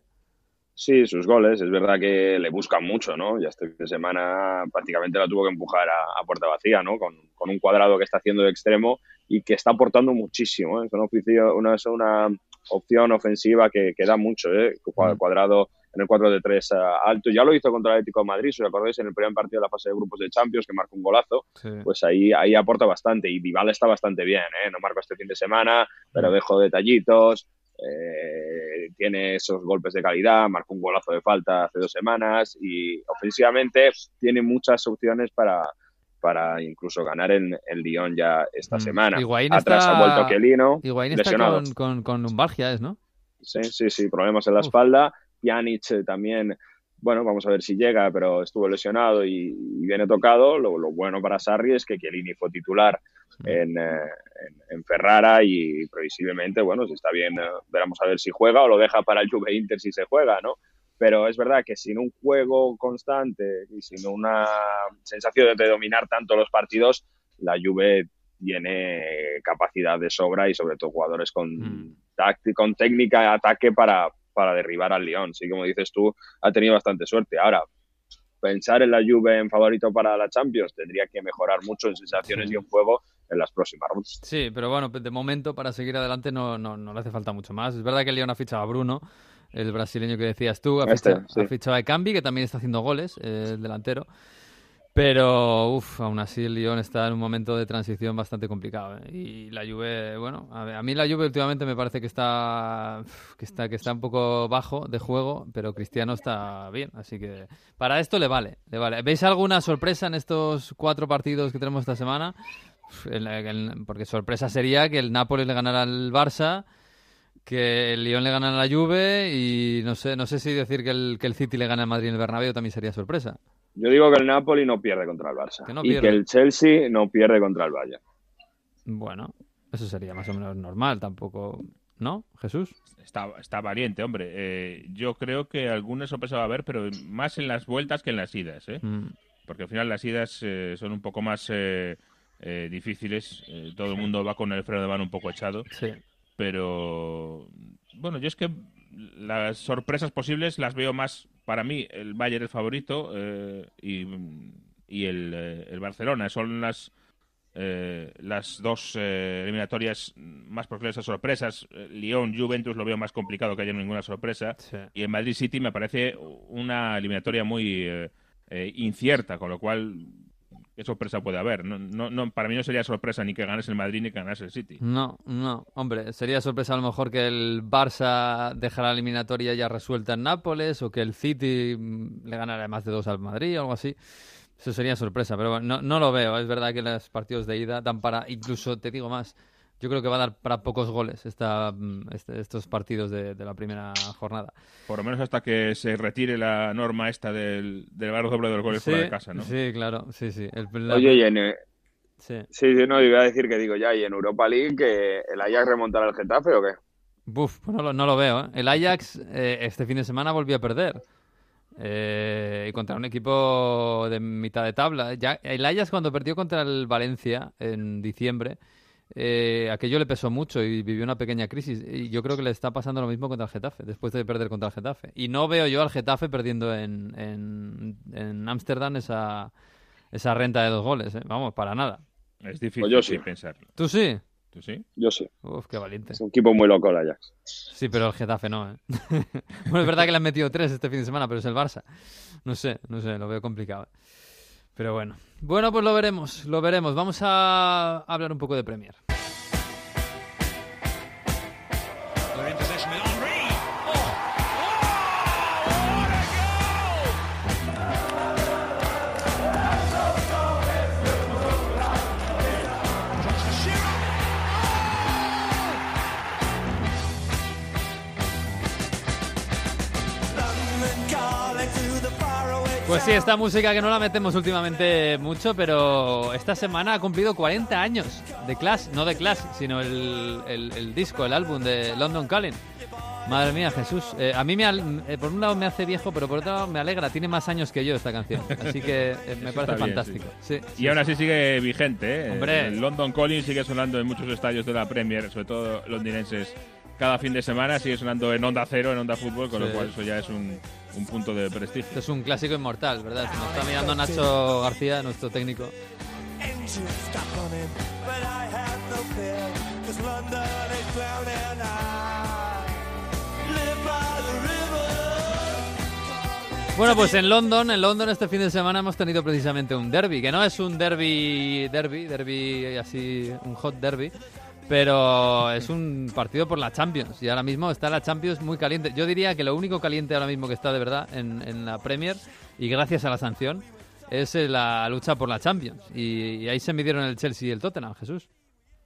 Sí, sus goles, es verdad que le buscan mucho, ¿no? Ya este fin de semana prácticamente la tuvo que empujar a, a puerta vacía, ¿no? Con, con un cuadrado que está haciendo de extremo y que está aportando muchísimo, ¿eh? Es una, una, es una opción ofensiva que, que da mucho, ¿eh? Cua- Cuadrado en el 4 de 3 alto. Ya lo hizo contra el Atlético de Madrid, si os acordáis, en el primer partido de la fase de grupos de Champions, que marcó un golazo. Pues ahí, ahí aporta bastante. Y Vival está bastante bien, ¿eh? No marcó este fin de semana, pero dejó detallitos. Eh, tiene esos golpes de calidad, marcó un golazo de falta hace dos semanas y ofensivamente tiene muchas opciones para, para incluso ganar en el Lyon ya esta semana. Higuaín Atrás está- ha vuelto Kelino, Higuaín está lesionado. con, con, con lumbalgia, ¿es, no? Sí, sí, sí, problemas en la espalda. Pjanic eh, también, bueno, vamos a ver si llega, pero estuvo lesionado y, y viene tocado. Lo, lo bueno para Sarri es que Chiellini fue titular en, eh, en, en Ferrara y previsiblemente, bueno, si está bien, eh, veremos a ver si juega o lo deja para el Juve Inter si se juega, ¿no? Pero es verdad que sin un juego constante y sin una sensación de dominar tanto los partidos, la Juve tiene capacidad de sobra y sobre todo jugadores con táctico, con técnica de ataque para, para derribar al Lyon. Sí, como dices tú, ha tenido bastante suerte. Ahora, pensar en la Juve en favorito para la Champions tendría que mejorar mucho en sensaciones y en juego en las próximas rondas. Sí, pero bueno, de momento para seguir adelante no, no, no le hace falta mucho más. Es verdad que Lyon ha fichado a Bruno, el brasileño que decías tú, ha Este, fichado, sí. ha fichado a Cambi, que también está haciendo goles, eh, el delantero. Pero, uff, aún así el Lyon está en un momento de transición bastante complicado. ¿eh? Y la Juve, bueno, a, ver, a mí la Juve últimamente me parece que está, que está que está un poco bajo de juego, pero Cristiano está bien. Así que para esto le vale, le vale. ¿Veis alguna sorpresa en estos cuatro partidos que tenemos esta semana? El- el- porque sorpresa sería que el Nápoles le ganara al Barça, que el Lyon le ganara a la Juve y no sé, no sé si decir que el, que el City le gana al Madrid en el Bernabéu también sería sorpresa. Yo digo que el Napoli no pierde contra el Barça Que no y que el Chelsea no pierde contra el Bayern. Bueno, eso sería más o menos normal, tampoco, ¿no, Jesús? Está, está valiente, hombre. Eh, yo creo que alguna sorpresa va a haber, pero más en las vueltas que en las idas, ¿eh? Mm, Porque al final las idas eh, son un poco más eh, eh, difíciles. Eh, todo el mundo va con el freno de mano un poco echado. sí. Pero bueno, yo es que las sorpresas posibles las veo más para mí. El Bayern el favorito eh, y, y el, eh, el Barcelona. Son las eh, las dos eliminatorias más proclives a sorpresas. Lyon, Juventus lo veo más complicado que haya ninguna sorpresa. Sí. Y el Madrid City me parece una eliminatoria muy incierta, con lo cual, ¿qué sorpresa puede haber? No, no, no, para mí no sería sorpresa ni que ganase el Madrid ni que ganase el City. No, no, hombre, sería sorpresa a lo mejor que el Barça dejara la eliminatoria ya resuelta en Nápoles o que el City mm, le ganara más de dos al Madrid o algo así. Eso sería sorpresa, pero no, no lo veo. Es verdad que los partidos de ida dan para, incluso te digo más, yo creo que va a dar para pocos goles esta, mm, este- estos partidos de, de la primera jornada. Por lo menos hasta que se retire la norma esta del, del bar doble de los goles fuera de casa, ¿no? sí, claro, sí, sí. El- la- Oye, y en, eh, sí. sí, sí, no, iba a decir que digo ya, y en Europa League que el Ajax remontará al Getafe o qué? Buf, pues no lo, no lo veo. ¿eh? El Ajax eh, este fin de semana volvió a perder. Eh, y contra un equipo de mitad de tabla. Ya, el Ajax cuando perdió contra el Valencia en diciembre, eh, aquello le pesó mucho y vivió una pequeña crisis. Y yo creo que le está pasando lo mismo contra el Getafe, después de perder contra el Getafe. Y no veo yo al Getafe perdiendo en en- en Ámsterdam esa, esa renta de dos goles. ¿eh? Vamos, para nada. Es difícil Pues yo sí. pensarlo. ¿Tú sí? ¿Tú sí? Yo sí. Uf, qué valiente. Es un equipo muy loco el Ajax. Sí, pero el Getafe no, ¿eh? bueno, es verdad que le han metido tres este fin de semana, pero es el Barça. No sé, no sé, lo veo complicado. Pero bueno. Bueno, pues lo veremos, lo veremos. Vamos a hablar un poco de Premier. Pues sí, esta música que no la metemos últimamente mucho, pero esta semana ha cumplido 40 años de Clash, no de Clash, sino el, el- el disco, el álbum de London Calling. Madre mía, Jesús. Eh, a mí, me al- eh, por un lado, me hace viejo, pero por otro lado, me alegra. Tiene más años que yo esta canción. Así que eh, me parece bien, fantástico. Sí, sí, Y aún así sigue vigente, ¿eh? Hombre. El London Calling sigue sonando en muchos estadios de la Premier, sobre todo londinenses. Cada fin de semana sigue sonando en Onda Cero, en Onda Fútbol, con Sí. lo cual eso ya es un, un punto de prestigio. Esto es un clásico inmortal, ¿verdad? Nos está mirando Nacho García, nuestro técnico. Bueno, pues en London, en London este fin de semana hemos tenido precisamente un derby, que no es un derby, derby, derby así, un hot derby, pero es un partido por la Champions y ahora mismo está la Champions muy caliente. Yo diría que lo único caliente ahora mismo que está de verdad en, en la Premier y gracias a la sanción es eh, la lucha por la Champions y, y ahí se midieron el Chelsea y el Tottenham, Jesús.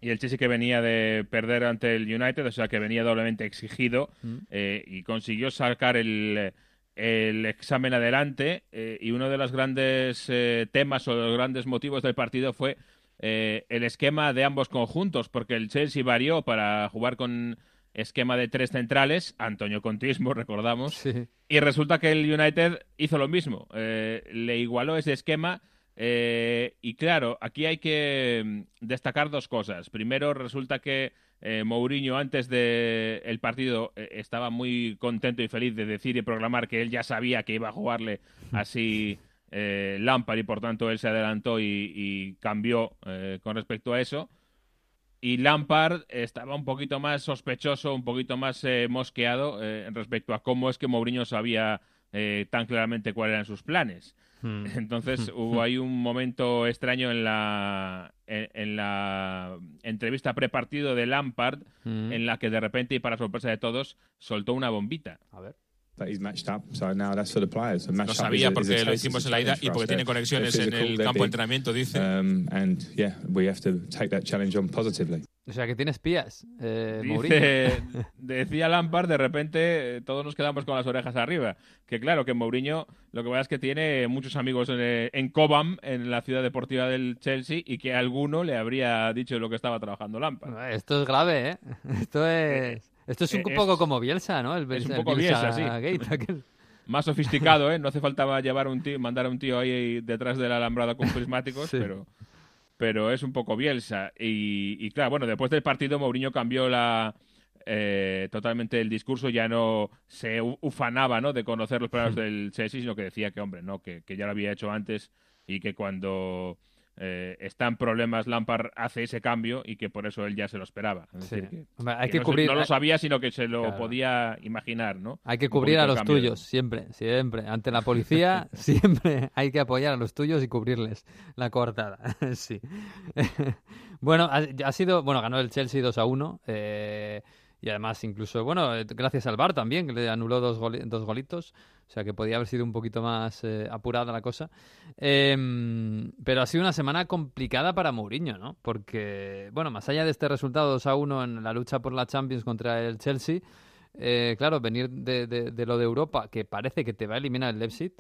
Y el Chelsea que venía de perder ante el United, o sea que venía doblemente exigido Mm. eh, y consiguió sacar el, el examen adelante. eh, y uno de los grandes eh, temas o de los grandes motivos del partido fue eh, el esquema de ambos conjuntos, porque el Chelsea varió para jugar con esquema de tres centrales, Antonio Contismo, recordamos, Sí. y resulta que el United hizo lo mismo, eh, le igualó ese esquema. eh, y claro, aquí hay que mm, destacar dos cosas. Primero, resulta que eh, Mourinho antes del el partido eh, estaba muy contento y feliz de decir y proclamar que él ya sabía que iba a jugarle así eh, Lampard y por tanto él se adelantó y, y cambió eh, con respecto a eso. Y Lampard estaba un poquito más sospechoso, un poquito más eh, mosqueado eh, respecto a cómo es que Mourinho sabía eh, tan claramente cuáles eran sus planes. Hmm. Entonces hubo ahí un momento extraño en la, en, en la entrevista prepartido de Lampard Mm. en la que de repente y para sorpresa de todos soltó una bombita. A ver. That he's matched up. So now that's for the players. And Lo sabía porque lo hicimos en la ida y porque tiene conexiones en el campo de entrenamiento, dice. Um, and yeah, we have to take that challenge on positively. O sea, que tiene espías, eh, Dice, Mourinho. decía Lampard, de repente eh, todos nos quedamos con las orejas arriba. Que claro, que Mourinho lo que pasa es que tiene muchos amigos en, eh, en Cobham, en la ciudad deportiva del Chelsea, y que alguno le habría dicho lo que estaba trabajando Lampard. Esto es grave, ¿eh? Esto es... Esto es un eh, poco como Bielsa, ¿no? El, es un el poco Bielsa, sí. Gate, aquel. Más sofisticado, ¿eh? No hace falta llevar un tío, mandar a un tío ahí detrás de la alambrada con prismáticos, Sí. pero, pero es un poco Bielsa. Y, y claro, bueno, después del partido Mourinho cambió la eh, totalmente el discurso, ya no se ufanaba, ¿no? De conocer los planos del Chelsea, sino que decía que, hombre, no, que, que ya lo había hecho antes y que cuando eh, está en problemas Lampard hace ese cambio y que por eso él ya se lo esperaba. Es Sí. decir, que- Hombre, hay que que no, se- cubrir- no lo sabía, sino que se lo Claro. podía imaginar, ¿no? Hay que cubrir a los de- tuyos, siempre, siempre. Ante la policía, siempre hay que apoyar a los tuyos y cubrirles la coartada. sí. bueno, ha, ha sido, bueno, ganó el Chelsea 2 a 1. eh, y además, incluso, bueno, eh, gracias al VAR también, que le anuló dos, dos golitos. O sea que podía haber sido un poquito más eh, apurada la cosa. Em, pero ha sido una semana complicada para Mourinho, ¿no? Porque, bueno, más allá de este resultado 2 a 1 en la lucha por la Champions contra el Chelsea, eh, claro, venir de, de- de lo de Europa, que parece que te va a eliminar el Leipzig.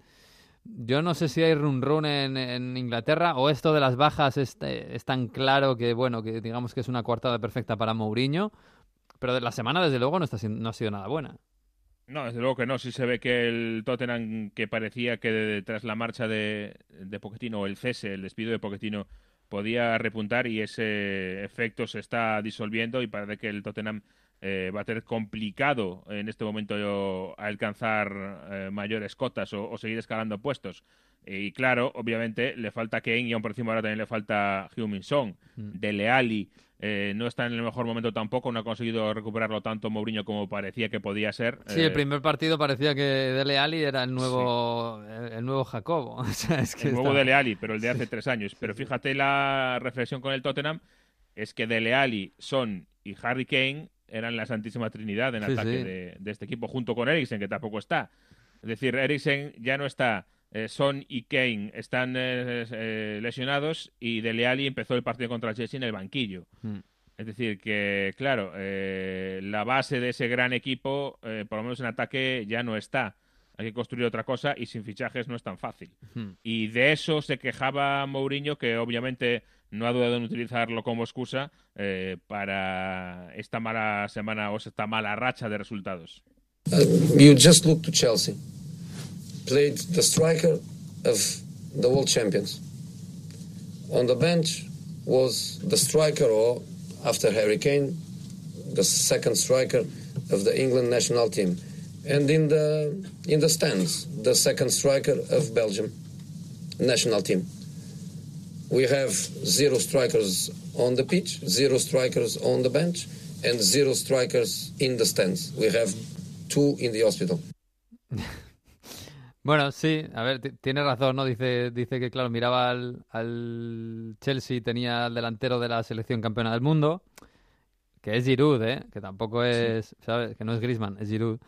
Yo no sé si hay run run en, en Inglaterra o esto de las bajas es, eh, es tan claro que, bueno, que digamos que es una coartada perfecta para Mourinho. Pero de la semana, desde luego, no, está, no ha sido nada buena. No, desde luego que no. Sí se ve que el Tottenham, que parecía que tras la marcha de, de Pochettino, el cese, el despido de Pochettino, podía repuntar y ese efecto se está disolviendo y parece que el Tottenham eh, va a tener complicado en este momento alcanzar eh, mayores cotas o seguir escalando puestos. Y claro, obviamente le falta Kane y aún por encima ahora también le falta Heung-Min Son. Dele Alli eh, no está en el mejor momento tampoco, no ha conseguido recuperarlo tanto Mourinho como parecía que podía ser. Sí, Eh, el primer partido parecía que Dele Alli era el nuevo, el, el nuevo Jacobo. O sea, es que el nuevo está- Dele Alli, pero el de hace tres años. Pero fíjate la reflexión con el Tottenham, es que Dele Alli, Son y Harry Kane eran la santísima trinidad en Sí, ataque de este equipo, junto con Eriksen, que tampoco está. Es decir, Eriksen ya no está, eh, Son y Kane están eh, eh, lesionados y Dele Alli empezó el partido contra el Chelsea en el banquillo. Mm. Es decir, que claro, eh, la base de ese gran equipo, eh, por lo menos en ataque, ya no está. Hay que construir otra cosa y sin fichajes no es tan fácil. Hmm. Y de eso se quejaba Mourinho, que obviamente no ha dudado en utilizarlo como excusa eh, para esta mala semana o esta mala racha de resultados. Uh, you just look to Chelsea. Played the striker of the world champions. On the bench was the striker, or after Harry Kane, the second striker of the England national team. And in the in the stands, the second striker of Belgium national team. We have zero strikers on the pitch, zero strikers on the bench, and zero strikers in the stands. We have two in the hospital. Bueno, sí, a ver, ti- tiene razón, ¿no? Dice, dice que, claro, miraba al, al Chelsea, tenía al delantero de la selección campeona del mundo, que es Giroud, ¿eh? Que tampoco es, ¿sabes? Que no es Griezmann, es Giroud.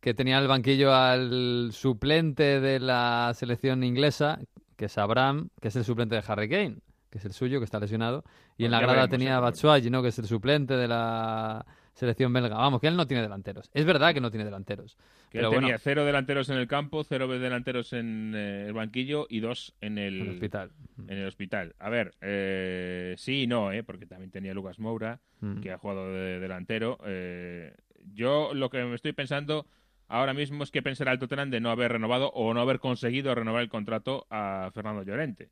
Que tenía el banquillo al suplente de la selección inglesa, que es Abraham, que es el suplente de Harry Kane, que es el suyo, que está lesionado. Y en Bueno, la grada veremos, tenía ¿eh? a Batshuayi, ¿no? Que es el suplente de la selección belga. Vamos, que él no tiene delanteros. Es verdad que no tiene delanteros. Que pero él tenía bueno, cero delanteros en el campo, cero delanteros en eh, el banquillo y dos en el, en el hospital. en el hospital. A ver, eh, sí y no, ¿eh? porque también tenía Lucas Moura, Mm. que ha jugado de delantero. Eh, yo lo que me estoy pensando ahora mismo es que pensará el Tottenham de no haber renovado o no haber conseguido renovar el contrato a Fernando Llorente.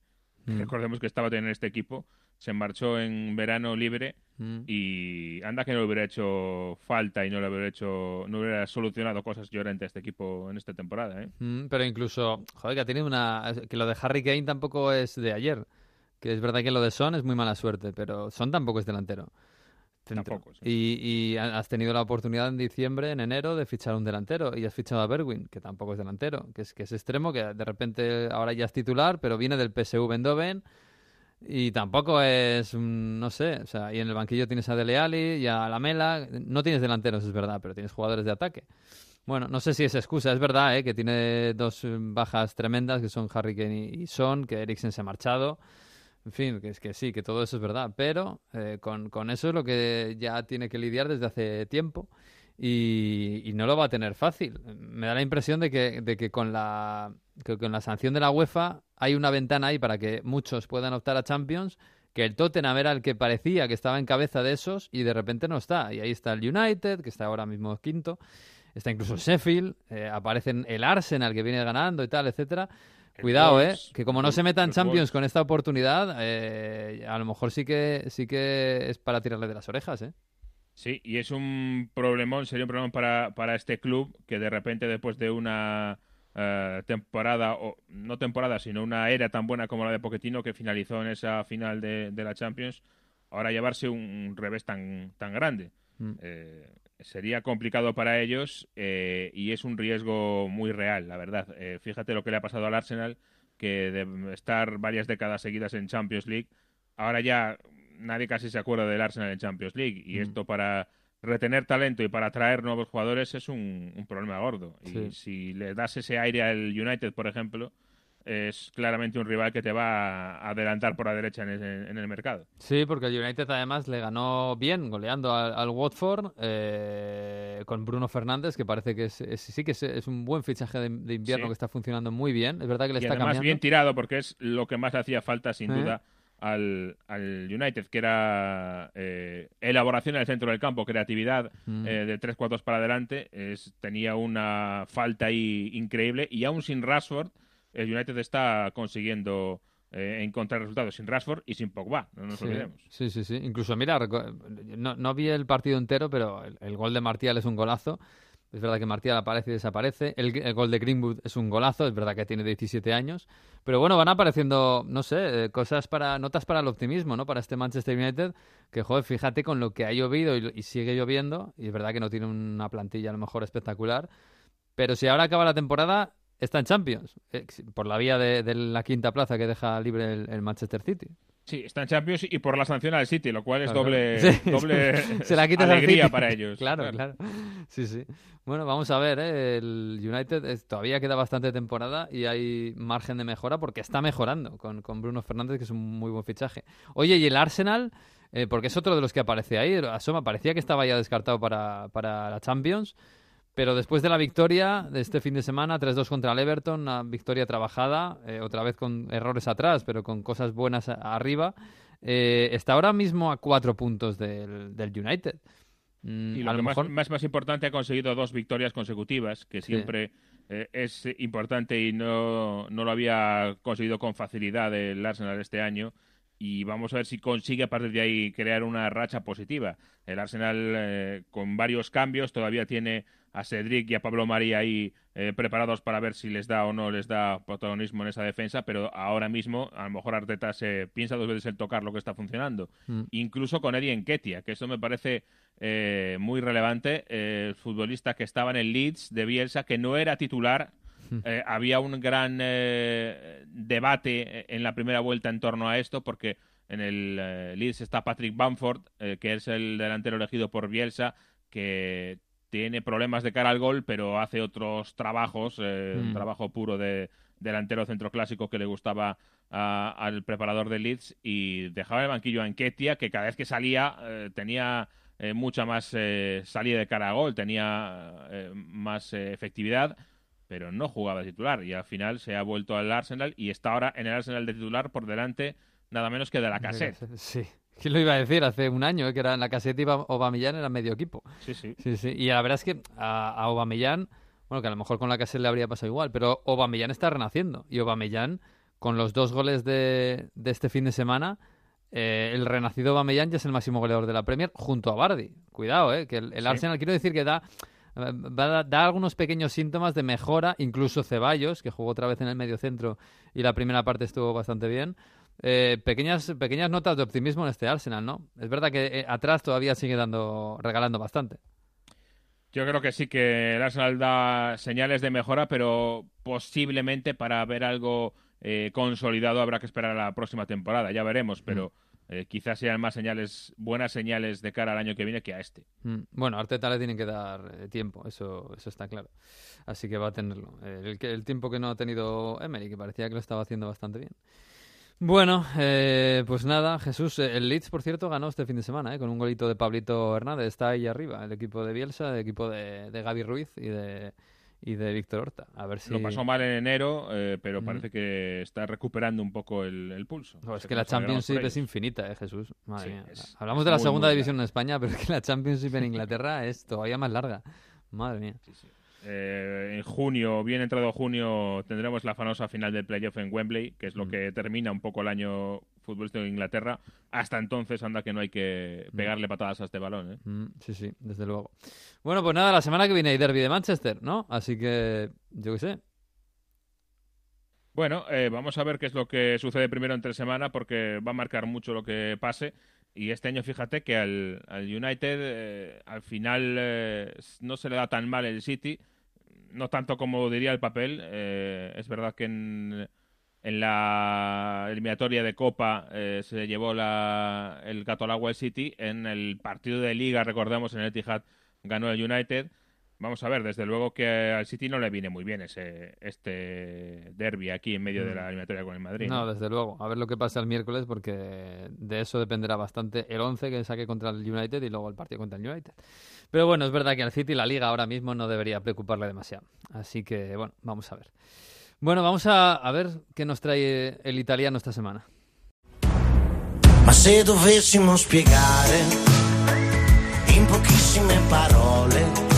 Mm. Recordemos que estaba en este equipo, se marchó en verano libre Mm. y anda que no le hubiera hecho falta y no le hubiera hecho no hubiera solucionado cosas llorante a este equipo en esta temporada, ¿eh? Mm, pero incluso, joder, que ha tenido una... Que lo de Harry Kane tampoco es de ayer. Que es verdad que lo de Son es muy mala suerte, pero Son tampoco es delantero. Centro. Tampoco, sí. Y, y ha- has tenido la oportunidad en diciembre, en enero, de fichar un delantero. Y has fichado a Berwin, que tampoco es delantero, que es, que es extremo, que de repente ahora ya es titular, pero viene del PSV Eindhoven. Y tampoco es, mm, no sé, o sea, y en el banquillo tienes a Dele Alli y a Lamela. No tienes delanteros, es verdad, pero tienes jugadores de ataque. Bueno, no sé si es excusa, es verdad, ¿eh? que tiene dos eh, bajas tremendas, que son Harry Kane y y Son, que Eriksen se ha marchado. En fin, que es que sí, que todo eso es verdad, pero eh, con, con eso es lo que ya tiene que lidiar desde hace tiempo y, y no lo va a tener fácil. Me da la impresión de que, de que con la que con la sanción de la UEFA hay una ventana ahí para que muchos puedan optar a Champions, que el Tottenham era el que parecía que estaba en cabeza de esos y de repente no está. Y ahí está el United, que está ahora mismo quinto, está incluso el Sheffield, eh, aparecen el Arsenal que viene ganando y tal, etcétera. Cuidado, eh, que como no se meta en Champions con esta oportunidad, eh, a lo mejor sí que sí que es para tirarle de las orejas, eh. Sí, y es un problemón, sería un problemón para, para este club que de repente después de una eh, temporada, o no temporada, sino una era tan buena como la de Pochettino que finalizó en esa final de, de la Champions, ahora llevarse un revés tan, tan grande. Mm. Eh, sería complicado para ellos eh, y es un riesgo muy real, la verdad. Eh, fíjate lo que le ha pasado al Arsenal, que de estar varias décadas seguidas en Champions League, ahora ya nadie casi se acuerda del Arsenal en Champions League y Mm. esto para retener talento y para atraer nuevos jugadores es un, un problema gordo. Sí. Y si le das ese aire al United, por ejemplo, es claramente un rival que te va a adelantar por la derecha en el, en el mercado. Sí, porque el United además le ganó bien, goleando al, al Watford, eh, con Bruno Fernández, que parece que es, es- sí que es, es un buen fichaje de, de invierno Sí. que está funcionando muy bien. Es verdad que le y está además cambiando. bien tirado porque es lo que más le hacía falta sin ¿Eh? duda al, al United, que era eh, elaboración en el centro del campo, creatividad Mm. eh, de tres cuartos para adelante, es, tenía una falta ahí increíble y aún sin Rashford, el United está consiguiendo eh, encontrar resultados sin Rashford y sin Pogba, no nos Sí, olvidemos. Sí, sí, sí. Incluso, mira, no, no vi el partido entero, pero el, el gol de Martial es un golazo. Es verdad que Martial aparece y desaparece. El, el gol de Greenwood es un golazo. Es verdad que tiene 17 años. Pero bueno, van apareciendo, no sé, eh, cosas para, notas para el optimismo, ¿no? Para este Manchester United. Que, joder, fíjate con lo que ha llovido y, y sigue lloviendo. Y es verdad que no tiene una plantilla a lo mejor espectacular. Pero si ahora acaba la temporada, está en Champions. eh, por la vía de, de la quinta plaza que deja libre el- el Manchester City. Sí, está en Champions y por la sanción al City, lo cual es Claro, doble. Sí, doble se la al alegría para ellos. Claro, claro. Sí, sí. Bueno, vamos a ver, ¿eh? el United es- todavía queda bastante temporada y hay margen de mejora porque está mejorando con, con Bruno Fernández, que es un muy buen fichaje. Oye, ¿y el Arsenal? Eh, porque es otro de los que aparece ahí. Asoma, parecía que estaba ya descartado para, para la Champions. Pero después de la victoria de este fin de semana, 3-2 contra el Everton, una victoria trabajada, eh, otra vez con errores atrás, pero con cosas buenas arriba, eh, está ahora mismo a cuatro puntos del, del United. Mm, Y a lo que más, mejor- más, más importante, ha conseguido dos victorias consecutivas, que Sí. siempre eh, es importante y no, no lo había conseguido con facilidad el Arsenal este año. Y vamos a ver si consigue a partir de ahí crear una racha positiva. El Arsenal, eh, con varios cambios, todavía tiene a Cedric y a Pablo María ahí eh, preparados para ver si les da o no les da protagonismo en esa defensa, pero ahora mismo a lo mejor Arteta se piensa dos veces el tocar lo que está funcionando Mm. incluso con Eddie Enketia, que eso me parece eh, muy relevante. eh, el futbolista que estaba en el Leeds de Bielsa, que no era titular. Eh, había un gran debate en la primera vuelta en torno a esto, porque en el Leeds está Patrick Bamford, que es el delantero elegido por Bielsa, que tiene problemas de cara al gol, pero hace otros trabajos, eh, un Mm. trabajo puro de delantero centro clásico que le gustaba a- al preparador del Leeds y dejaba en el banquillo a Enketia, que cada vez que salía eh, tenía eh, mucha más eh, salida de cara a gol, tenía más efectividad, pero no jugaba de titular y al final se ha vuelto al Arsenal y está ahora en el Arsenal de titular por delante nada menos que de la cassette. Sí. ¿Quién lo iba a decir hace un año? eh, Que era en la caseta iba Aubameyang era medio equipo. Sí, sí. Sí, sí. Y la verdad es que a, a bueno, que a lo mejor con la caseta le habría pasado igual, pero Aubameyang está renaciendo. Y Aubameyang con los dos goles de, de este fin de semana, eh, el renacido Bameyang ya es el máximo goleador de la Premier junto a Bardi. Cuidado, eh, que el, el Arsenal, quiero decir que da, da algunos pequeños síntomas de mejora, incluso Ceballos, que jugó otra vez en el medio centro y la primera parte estuvo bastante bien. Eh, pequeñas, pequeñas notas de optimismo en este Arsenal, ¿no? Es verdad que eh, atrás todavía sigue dando, regalando bastante. Yo creo que sí que el Arsenal da señales de mejora, pero posiblemente para ver algo eh, consolidado habrá que esperar a la próxima temporada. Ya veremos, pero eh, quizás sean más señales, buenas señales de cara al año que viene que a este. Mm, Bueno, a Arteta le tienen que dar eh, tiempo, eso, eso está claro. Así que va a tenerlo. El, el tiempo que no ha tenido Emery, que parecía que lo estaba haciendo bastante bien. Bueno, eh, pues nada, Jesús, eh, el Leeds, por cierto, ganó este fin de semana, eh, con un golito de Pablito Hernández, está ahí arriba, el equipo de Bielsa, el equipo de, de Gaby Ruiz y de, y de Víctor Horta. A ver si... Lo pasó mal en enero, eh, pero parece que está recuperando un poco el, el pulso. Es que la Championship es infinita, eh, Jesús. Madre Sí, mía. es- Hablamos es de la segunda división en España, pero es que la Championship en Inglaterra es todavía más larga. Madre mía. Eh, en junio, bien entrado junio, tendremos la famosa final del playoff en Wembley, que es lo Mm. que termina un poco el año futbolístico de Inglaterra. Hasta entonces, anda que no hay que pegarle patadas a este balón. ¿eh? Mm, sí, sí, desde luego. Bueno, pues nada, la semana que viene hay derby de Manchester, ¿no? Así que, yo qué sé. Bueno, eh, vamos a ver qué es lo que sucede primero entre semana, porque va a marcar mucho lo que pase. Y este año, fíjate que al, al United eh, al final eh, no se le da tan mal el City, no tanto como diría el papel. eh, es verdad que en, en la eliminatoria de Copa eh, se llevó la, el gato agua el City. En el partido de Liga, recordemos, en el Etihad ganó el United. Vamos a ver, desde luego que al City no le viene muy bien ese este derby aquí en medio de la eliminatoria con el Madrid. No, desde luego. A ver lo que pasa el miércoles, porque de eso dependerá bastante el 11 que saque contra el United y luego el partido contra el United. Pero bueno, es verdad que al City la liga ahora mismo no debería preocuparle demasiado. Así que, bueno, vamos a ver. Bueno, vamos a, a ver qué nos trae el italiano esta semana. Ma se dovessimo spiegare in pochissime parole il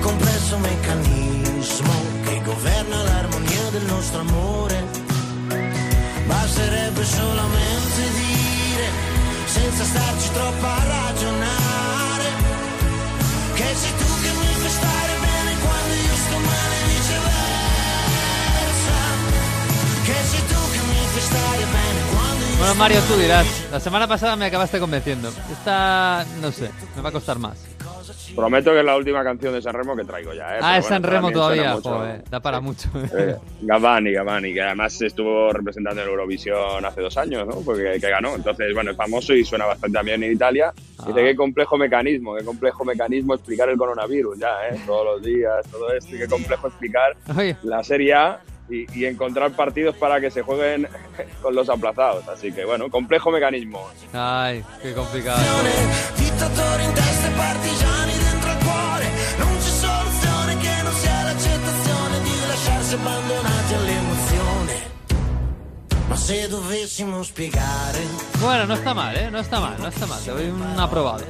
complesso meccanismo che governa l'armonia del nostro amore, basterebbe solamente dire, senza starci troppo a ragionare, che sei tu che mi fai stare bene quando io sto male e viceversa, che sei tu che mi fai stare bene quando io Bueno, Mario, tú dirás. La semana pasada me acabaste convenciendo. Esta, no sé, me va a costar más. Prometo que es la última canción de San Remo que traigo ya. ¿eh? Ah, es San Remo también suena todavía. mucho. Joder, da para mucho. Eh, Gavani, Gavani, que además estuvo representando en Eurovisión hace dos años, ¿no? Porque que ganó. Entonces, bueno, es famoso y suena bastante también en Italia. Dice Ah. qué complejo mecanismo, qué complejo mecanismo explicar el coronavirus ya, ¿eh? Todos los días, todo esto, y qué complejo explicar Oye. la Serie A y, y encontrar partidos para que se jueguen con los aplazados. Así que, bueno, complejo mecanismo. Ay, qué complicado. Bueno, no está mal, ¿eh? No está mal, no está mal. Te doy un aprobado.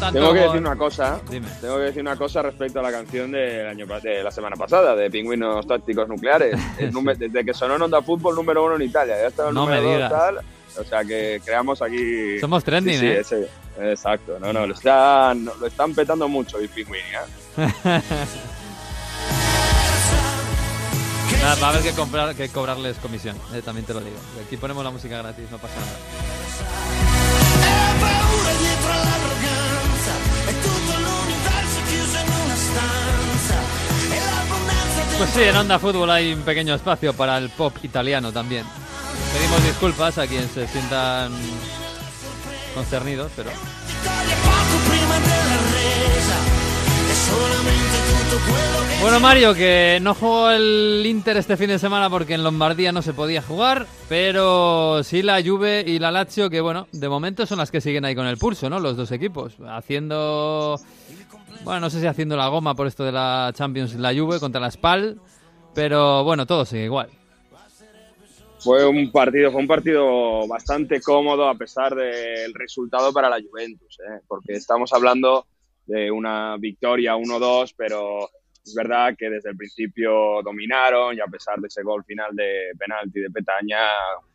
Tanto Tengo que decir una cosa. Dime. Tengo que decir una cosa respecto a la canción del año de la semana pasada de Pingüinos Tácticos Nucleares. El número- desde que sonó en Onda Fútbol número uno en Italia, ya estaba el No me número dos digas. tal. O sea que creamos aquí. Somos trending, Sí, sí, ¿eh? ese- exacto. No, no, lo están, lo están petando mucho y Pingüini, ¿eh? Nada, va a haber que, comprar, que cobrarles comisión, eh, también te lo digo. Aquí ponemos la música gratis, no pasa nada. Pues sí, en Onda Fútbol hay un pequeño espacio para el pop italiano también. Pedimos disculpas a quienes se sientan concernidos, pero Bueno, Mario, que no jugó el Inter este fin de semana porque en Lombardía no se podía jugar, pero sí la Juve y la Lazio, que bueno, de momento son las que siguen ahí con el pulso, ¿no? Los dos equipos, haciendo, bueno, no sé si haciendo la goma por esto de la Champions la Juve contra la Spal, pero bueno, todo sigue igual. Fue un partido, fue un partido bastante cómodo a pesar del resultado para la Juventus, ¿eh? porque estamos hablando de una victoria 1-2, pero es verdad que desde el principio dominaron y a pesar de ese gol final de penalti de Petaña,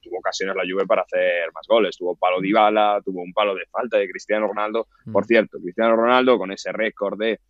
tuvo ocasiones la Juve para hacer más goles. Tuvo palo de Ibala, tuvo un palo de falta de Cristiano Ronaldo. Por cierto, Cristiano Ronaldo con ese récord de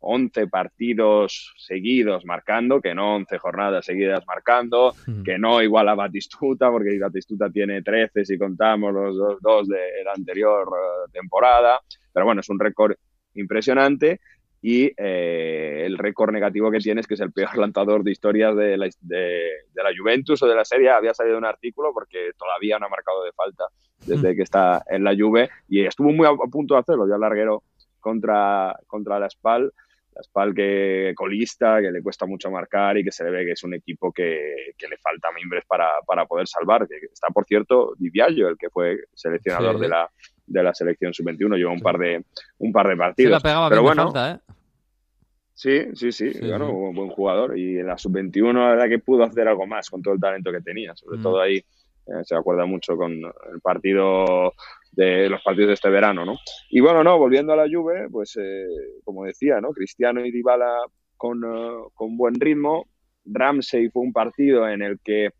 11 partidos seguidos marcando, que no 11 jornadas seguidas marcando, que no igual a Batistuta, porque Batistuta tiene 13 si contamos los dos, dos de la anterior eh, temporada. Pero bueno, es un récord impresionante y eh, el récord negativo que tiene es que es el peor lanzador de historias de la, de, de la Juventus o de la serie. Había salido un artículo porque todavía no ha marcado de falta desde que está en la Juve y estuvo muy a, a punto de hacerlo. Ya larguero contra, contra la Spal. La Spal que colista, que le cuesta mucho marcar y que se le ve que es un equipo que, que le falta mimbres para, para poder salvar. Que está, por cierto, Di Biagio, el que fue seleccionador Sí. de la de la selección sub-21 lleva un par de un par de partidos la pegaba pero bien bueno falta, ¿eh? Sí, sí, sí, bueno, un buen jugador. Y en la sub-21 la verdad que pudo hacer algo más con todo el talento que tenía. Sobre Mm. todo ahí eh, se acuerda mucho con el partido de los partidos de este verano, ¿no? Y bueno, no, volviendo a la Juve, pues eh, como decía, ¿no? Cristiano y Dybala con, eh, con buen ritmo. Ramsey fue un partido en el que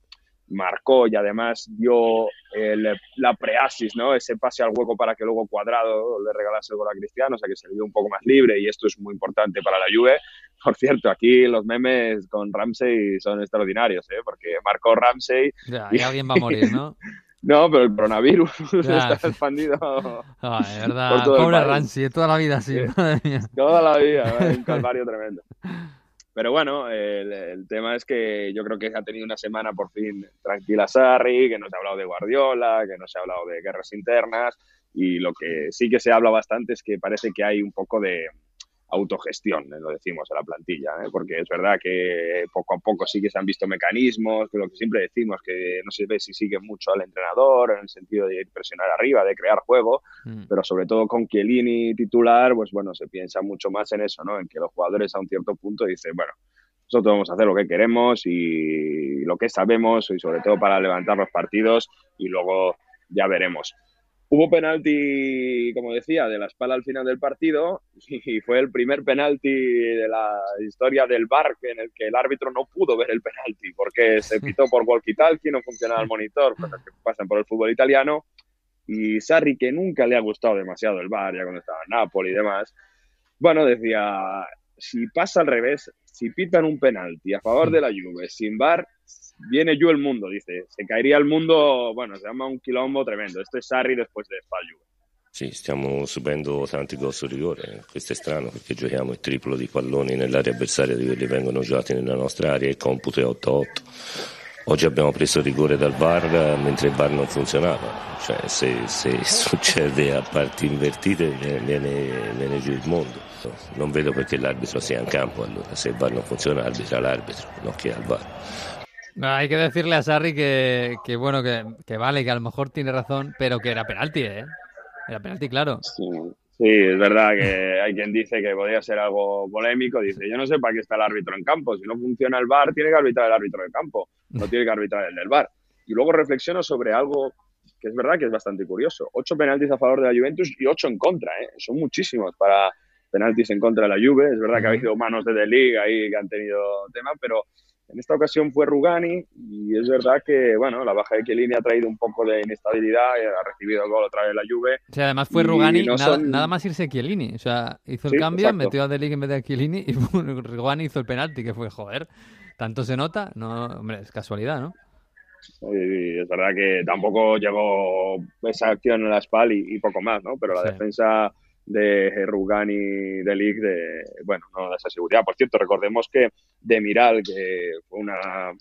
marcó y además dio el- la preasis, ¿no? Ese pase al hueco para que luego Cuadrado le regalase el gol a Cristiano, o sea que se dio un poco más libre y esto es muy importante para la Juve. Por cierto, aquí los memes con Ramsey son extraordinarios, ¿eh? Porque marcó Ramsey. Ya, y alguien va a morir, ¿no? No, pero el coronavirus Ya. está expandido. Ah, verdad, por todo pobre. Ramsey, toda la vida así, madre mía. Toda la vida, ¿eh? un calvario tremendo. Pero bueno, el, el tema es que yo creo que ha tenido una semana por fin tranquila Sarri, que no se ha hablado de Guardiola, que no se ha hablado de guerras internas y lo que sí que se habla bastante es que parece que hay un poco de autogestión, eh, lo decimos a la plantilla, ¿eh? porque es verdad que poco a poco sí que se han visto mecanismos, que lo que siempre decimos, que no se ve si sigue mucho al entrenador en el sentido de presionar arriba, de crear juego, Mm. pero sobre todo con Chiellini titular, pues bueno, se piensa mucho más en eso, ¿no? En que los jugadores a un cierto punto dicen, bueno, nosotros vamos a hacer lo que queremos y lo que sabemos, y sobre todo para levantar los partidos, y luego ya veremos. Hubo penalti, como decía, de la espalda al final del partido y fue el primer penalti de la historia del VAR en el que el árbitro no pudo ver el penalti porque se pitó por walkie-talkie, no funcionaba el monitor, cosas que pasan por el fútbol italiano. Y Sarri, que nunca le ha gustado demasiado el VAR, ya cuando estaba en Napoli y demás, bueno, decía, si pasa al revés, si pitan un penalti a favor de la Juve sin VAR, viene yo el mundo, dice. Se caería el mundo, bueno, se llama un quilombo tremendo. Esto es Sarri después de fa Juve. Sì, stiamo subendo tanti gol su rigore, questo è strano perché giochiamo il triplo di palloni nell'area avversaria di quelli che vengono giocati nella nostra area il computo è 8-8. Oggi abbiamo preso rigore dal VAR mentre il VAR non funzionava, cioè se, se succede a parti invertite viene, viene giù il mondo. Non vedo perché l'arbitro sia in campo allora, se il VAR non funziona arbitra l'arbitro, non che al VAR. Hay que decirle a Sarri que, que bueno, que, que vale, que a lo mejor tiene razón, pero que era penalti, ¿eh? Era penalti, claro. Sí, sí, es verdad que hay quien dice que podría ser algo polémico. Dice, yo no sé para qué está el árbitro en campo. Si no funciona el VAR, tiene que arbitrar el árbitro del campo, no tiene que arbitrar el del VAR. Y luego reflexiono sobre algo que es verdad que es bastante curioso. Ocho penaltis a favor de la Juventus y ocho en contra, ¿eh? Son muchísimos para penaltis en contra de la Juve. Es verdad que ha habido manos de De Liga ahí que han tenido tema, pero en esta ocasión fue Rugani y es verdad que, bueno, la baja de Chiellini ha traído un poco de inestabilidad, y ha recibido el gol otra vez la Juve. O sea, además fue Rugani, no nada, son- nada más irse Chiellini. O sea, hizo el Sí, cambio, exacto. metió a Delic en vez de a Chiellini y Rugani hizo el penalti, que fue, joder, ¿tanto se nota? No, hombre, es casualidad, ¿no? Y es verdad que tampoco llegó esa acción en la SPAL y, y poco más, ¿no? Pero la Sí. defensa de Rugani de League, de, bueno, no da esa seguridad. Por cierto, recordemos que Demiral, que fue una,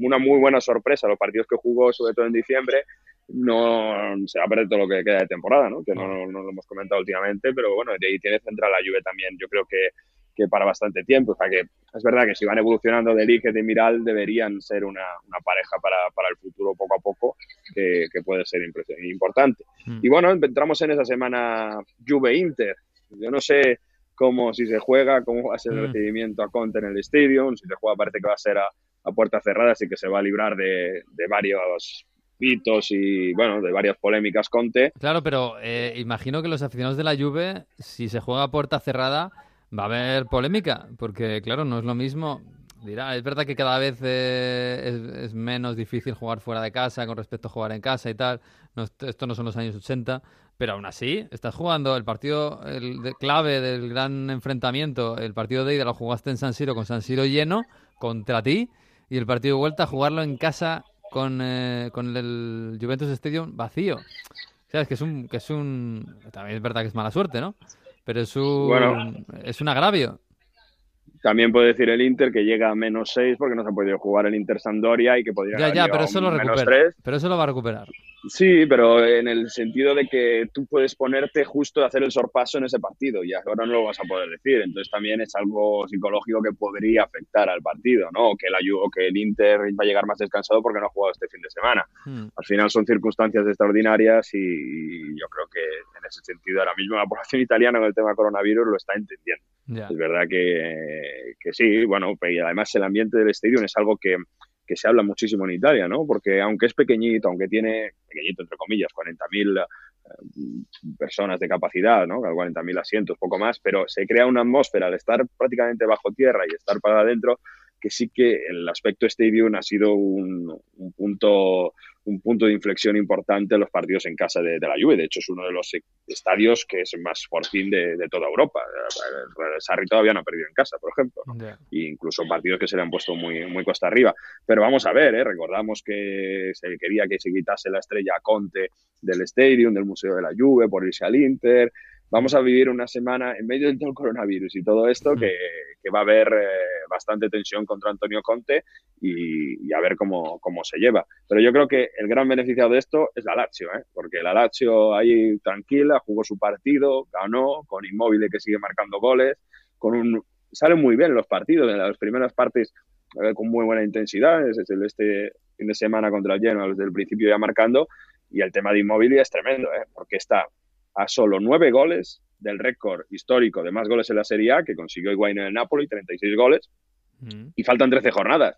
una muy buena sorpresa los partidos que jugó, sobre todo en diciembre, no se va a perder todo lo que queda de temporada, ¿no? Que no, no lo hemos comentado últimamente, pero bueno, de ahí tiene central la Juve también. Yo creo que, que para bastante tiempo. O sea que es verdad que si van evolucionando de Ligue y de Miral deberían ser una, una pareja para, para el futuro poco a poco que, que puede ser importante. Mm. Y bueno, entramos en esa semana Juve-Inter. Yo no sé cómo, si se juega, cómo va a ser el Mm. recibimiento a Conte en el Stadium. Si se juega parece que va a ser a, a puerta cerrada, así que se va a librar de, de varios pitos y, bueno, de varias polémicas Conte. Claro, pero eh, imagino que los aficionados de la Juve, si se juega a puerta cerrada, Va a haber polémica, porque claro, no es lo mismo. Dirá, es verdad que cada vez eh, es, es menos difícil jugar fuera de casa con respecto a jugar en casa y tal. No, esto no son los años 80, pero aún así, estás jugando el partido el de- clave del gran enfrentamiento, el partido de ida lo jugaste en San Siro con San Siro lleno contra ti y el partido de vuelta jugarlo en casa con, eh, con el Juventus Stadium vacío. Sabes que es un que es un también es verdad que es mala suerte, ¿no? Pero es un Bueno. es un agravio. También puede decir el Inter que llega a menos 6 porque no se ha podido jugar el Inter Sampdoria y que podría Ya, ya, pero eso lo recupera. 3. Pero eso lo va a recuperar. Sí, pero en el sentido de que tú puedes ponerte justo a hacer el sorpaso en ese partido y ahora no lo vas a poder decir. Entonces también es algo psicológico que podría afectar al partido, ¿no? O que el, o que el Inter va a llegar más descansado porque no ha jugado este fin de semana. Hmm. Al final son circunstancias extraordinarias y yo creo que en ese sentido ahora mismo la población italiana con el tema coronavirus lo está entendiendo. Ya. Es verdad que, que sí, bueno, y además el ambiente del estadio es algo que, que se habla muchísimo en Italia, ¿no? Porque aunque es pequeñito, aunque tiene, pequeñito entre comillas, 40.000 eh, personas de capacidad, ¿no? 40.000 asientos, poco más, pero se crea una atmósfera al estar prácticamente bajo tierra y estar para adentro que sí que el aspecto stadium ha sido un, un punto un punto de inflexión importante en los partidos en casa de, de la Juve. De hecho, es uno de los estadios que es más fortín de, de toda Europa. El Sarri todavía no ha perdido en casa, por ejemplo. Ya. E incluso partidos que se le han puesto muy, muy cuesta arriba. Pero vamos a ver, ¿eh? recordamos que se quería que se quitase la estrella Conte del Stadium, del Museo de la Juve, por irse al Inter. Vamos a vivir una semana en medio de todo el coronavirus y todo esto que, que va a haber eh, bastante tensión contra Antonio Conte y, y a ver cómo, cómo se lleva. Pero yo creo que el gran beneficiado de esto es la Lazio, ¿eh? porque la Lazio ahí tranquila, jugó su partido, ganó, con Inmóvil que sigue marcando goles, con un salen muy bien los partidos, en las primeras partes eh, con muy buena intensidad, es el este fin de semana contra el Genoa desde el principio ya marcando, y el tema de Inmóvil es tremendo, ¿eh? porque está a solo nueve goles del récord histórico de más goles en la Serie A que consiguió Higuaín en el Napoli, 36 goles, Mm. y faltan 13 jornadas.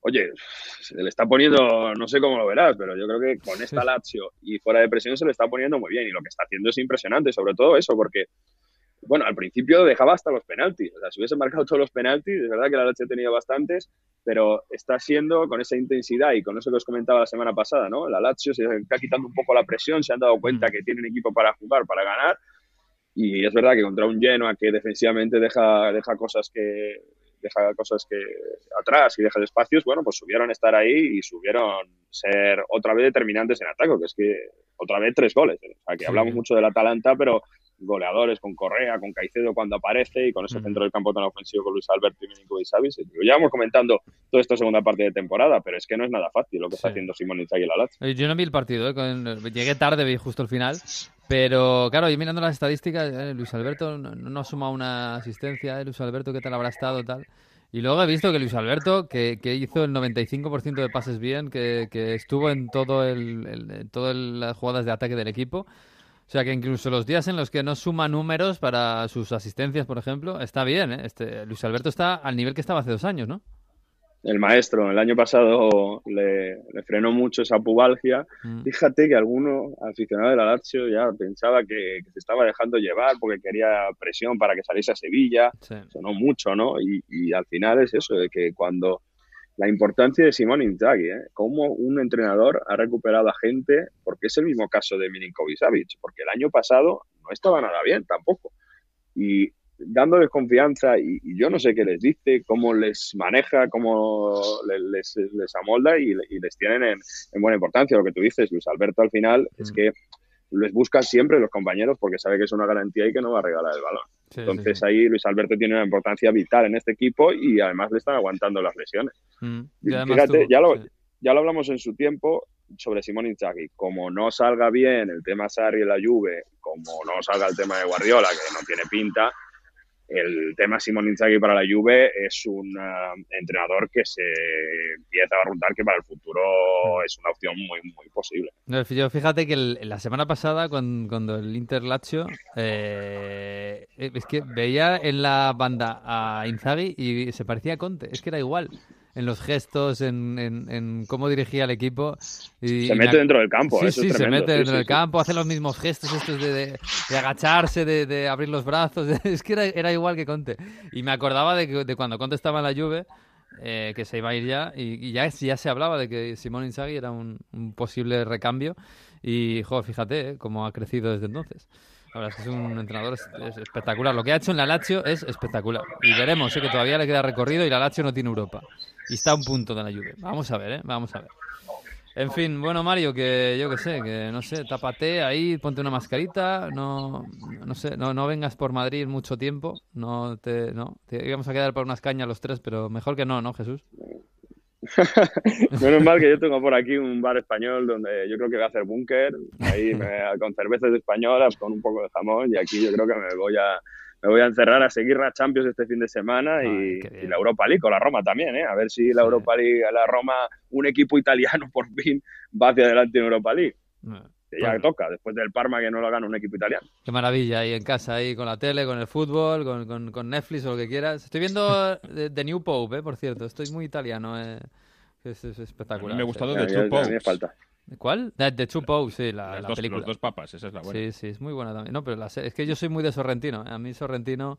Oye, se le está poniendo, no sé cómo lo verás, pero yo creo que con esta Lazio y fuera de presión se le está poniendo muy bien y lo que está haciendo es impresionante, sobre todo eso, porque, bueno, al principio dejaba hasta los penaltis, o sea, si hubiese marcado todos los penaltis, es verdad que la Lazio ha tenido bastantes, pero está siendo con esa intensidad y con eso que os comentaba la semana pasada, ¿no? La Lazio se está quitando un poco la presión, se han dado cuenta que tienen equipo para jugar, para ganar, y es verdad que contra un Genoa que defensivamente deja, deja cosas que deja cosas que atrás y deja espacios, bueno, pues subieron estar ahí y subieron ser otra vez determinantes en ataque, que es que otra vez tres goles. ¿eh? O sea, que Sí. hablamos mucho del Atalanta, pero goleadores con Correa, con Caicedo cuando aparece y con ese centro del campo tan ofensivo con Luis Alberto y Milinkovic Savic. Lo llevamos comentando toda esta segunda parte de temporada, pero es que no es nada fácil lo que está haciendo Simón Inzaghi y la Lazio. Yo no vi el partido, eh, llegué tarde, vi justo el final. Pero claro, y mirando las estadísticas, eh, Luis Alberto no, no ha una asistencia. eh, Luis Alberto, ¿qué tal habrá estado? tal Y luego he visto que Luis Alberto, que, que hizo el 95% de pases bien, que, estuvo en todo el, el- todas las jugadas de ataque del equipo. O sea que incluso los días en los que no suma números para sus asistencias, por ejemplo, está bien. ¿eh? Este, Luis Alberto está al nivel que estaba hace dos años, ¿no? El maestro el año pasado le, le frenó mucho esa pubalgia. Fíjate que alguno aficionado de la Lazio ya pensaba que, que se estaba dejando llevar porque quería presión para que saliese a Sevilla. Sonó mucho, ¿no? Y, y al final es eso, de que cuando la importancia de Simón Inzaghi, ¿eh? cómo un entrenador ha recuperado a gente, porque es el mismo caso de Milinkovic Savic, porque el año pasado no estaba nada bien tampoco. Y dándoles confianza y, y yo no sé qué les dice, cómo les maneja, cómo le- les, les amolda y, y les tienen en, en buena importancia. Lo que tú dices, Luis Alberto, al final es que les buscan siempre los compañeros porque sabe que es una garantía y que no va a regalar el balón. Sí, Entonces ahí Luis Alberto tiene una importancia vital en este equipo y además le están aguantando las lesiones. Mm. Y Fíjate, ya lo, ya lo hablamos en su tiempo sobre Simón Inzaghi. Como no salga bien el tema Sarri y la Juve, como no salga el tema de Guardiola, que no tiene pinta, el tema Simón Inzaghi para la Juve es un ah, entrenador que se empieza a barruntar que para el futuro es una opción muy, muy posible. No, yo fíjate que el- la semana pasada, cuando, cuando el Inter Lazio, eh, es que veía en la banda a Inzaghi y se parecía a Conte, es que era igual. En los gestos, en, en, en cómo dirigía el equipo. Y, Se mete me- dentro del campo, Sí, eso sí, es se mete sí, dentro sí, del campo, hace los mismos gestos estos de, de- de agacharse, de, de abrir los brazos. Es que era, era igual que Conte. Y me acordaba de, que, de cuando Conte estaba en la Juve, eh, que se iba a ir ya, y, y ya, ya se hablaba de que Simón Inzaghi era un, un posible recambio. Y, joder, fíjate eh, cómo ha crecido desde entonces. La verdad es que es un entrenador es- es espectacular. Lo que ha hecho en la Lazio es espectacular. Y veremos, eh, que todavía le queda recorrido y la Lazio no tiene Europa. Y está a un punto de la Juve. Vamos a ver, ¿eh? Vamos a ver. En fin, bueno, Mario, que yo que sé, que no sé, tápate ahí, ponte una mascarita, no, no sé, no, no vengas por Madrid mucho tiempo, no te, no, te íbamos a quedar por unas cañas los tres, pero mejor que no, ¿no, Jesús? Menos mal que yo tengo por aquí un bar español donde yo creo que voy a hacer búnker, ahí me- con cervezas españolas, con un poco de jamón, y aquí yo creo que me voy a me voy a encerrar a seguir la Champions este fin de semana y, y la Europa League, con la Roma también, ¿eh? A ver si la Europa League, la Roma, un equipo italiano por fin va hacia adelante en Europa League. Que ya Pues- toca, después del Parma que no lo gana un equipo italiano. Qué maravilla, ahí en casa, ahí con la tele, con el fútbol, con, con, con Netflix o lo que quieras. Estoy viendo The, The New Pope, eh, por cierto, estoy muy italiano, eh. Es, es espectacular. A mí me ha sí. gustado The Two Popes. ¿Cuál? The, The Two Popes, sí, la, Los la dos- película. los dos papas, esa es la buena. Sí, sí, es muy buena también. No, pero la es que yo soy muy de Sorrentino. eh. A mí Sorrentino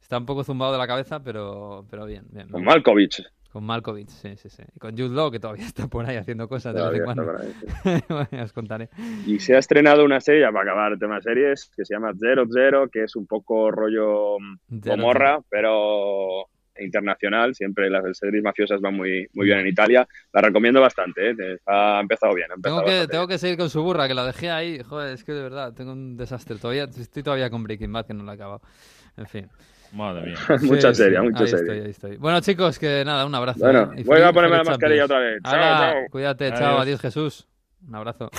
está un poco zumbado de la cabeza, pero, pero bien, bien. Con Malkovich. Con Malkovich, sí, sí, sí. Y con Jude Law, que todavía está por ahí haciendo cosas de vez en cuando. está Bueno, ya os contaré. Y se ha estrenado una serie, ya para acabar el tema de series, que se llama Zero Zero, que es un poco rollo mm, Zero Gomorra, pero internacional. Siempre las series mafiosas van muy, muy bien en Italia. La recomiendo bastante, ¿eh? ha empezado bien. Ha empezado Tengo que, tengo que seguir con su burra, que la dejé ahí. Joder, es que de verdad, tengo un desastre. Todavía estoy todavía con Breaking Bad, que no la he acabado. En fin. Madre mía. Mucha serie, mucha ahí serie. Estoy, ahí estoy. Bueno, chicos, que nada, un abrazo. Bueno, ¿eh? Y voy a feliz- ponerme la mascarilla Champions. otra vez. Chao, Hala, chao. Cuídate, Adiós. chao. Adiós, Jesús. Un abrazo.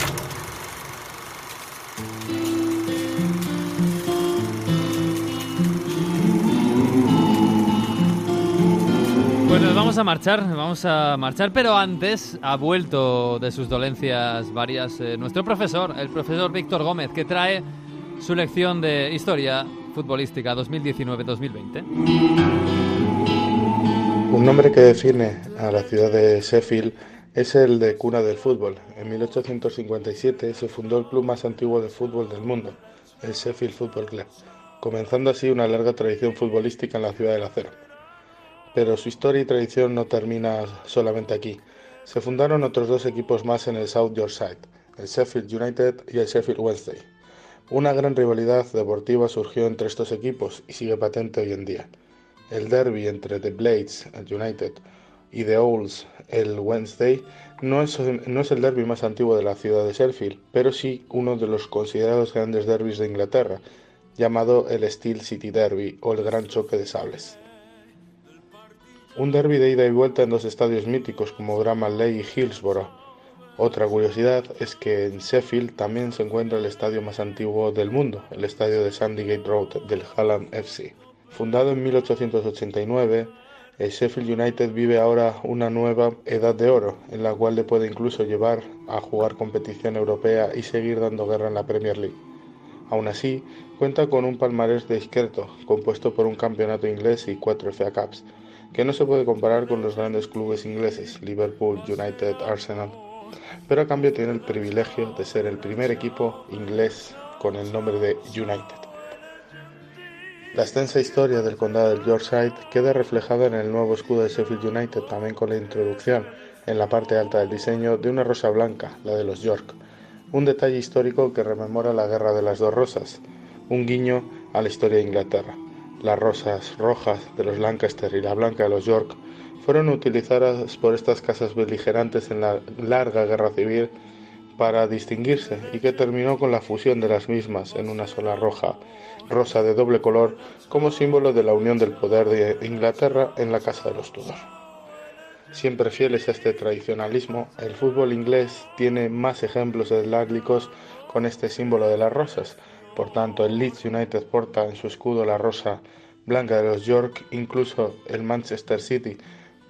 Pues nos vamos a marchar, vamos a marchar, pero antes ha vuelto de sus dolencias varias eh, nuestro profesor, el profesor Víctor Gómez, que trae su lección de historia futbolística 2019-2020. Un nombre que define a la ciudad de Sheffield es el de cuna del fútbol. En 1857 se fundó el club más antiguo de fútbol del mundo, el Sheffield Football Club, comenzando así una larga tradición futbolística en la ciudad del acero. Pero su historia y tradición no termina solamente aquí. Se fundaron otros dos equipos más en el South Yorkshire, el Sheffield United y el Sheffield Wednesday. Una gran rivalidad deportiva surgió entre estos equipos y sigue patente hoy en día. El derby entre The Blades, el United, y The Owls, el Wednesday, no es, no es el derby más antiguo de la ciudad de Sheffield, pero sí uno de los considerados grandes derbis de Inglaterra, llamado el Steel City Derby o el Gran Choque de Sables. Un derby de ida y vuelta en dos estadios míticos como Lane y Hillsborough. Otra curiosidad es que en Sheffield también se encuentra el estadio más antiguo del mundo, el estadio de Sandygate Road del Hallam FC. Fundado en 1889, el Sheffield United vive ahora una nueva edad de oro, en la cual le puede incluso llevar a jugar competición europea y seguir dando guerra en la Premier League. Aún así, cuenta con un palmarés discreto, compuesto por un campeonato inglés y cuatro FA Cups, que no se puede comparar con los grandes clubes ingleses, Liverpool, United, Arsenal, pero a cambio tiene el privilegio de ser el primer equipo inglés con el nombre de United. La extensa historia del condado del Yorkshire queda reflejada en el nuevo escudo de Sheffield United, también con la introducción en la parte alta del diseño de una rosa blanca, la de los York, un detalle histórico que rememora la Guerra de las Dos Rosas, un guiño a la historia de Inglaterra. Las rosas rojas de los Lancaster y la blanca de los York fueron utilizadas por estas casas beligerantes en la larga guerra civil para distinguirse y que terminó con la fusión de las mismas en una sola roja rosa de doble color como símbolo de la unión del poder de Inglaterra en la casa de los Tudor. Siempre fieles a este tradicionalismo, el fútbol inglés tiene más ejemplos esláglicos con este símbolo de las rosas. Por tanto, el Leeds United porta en su escudo la rosa blanca de los York, incluso el Manchester City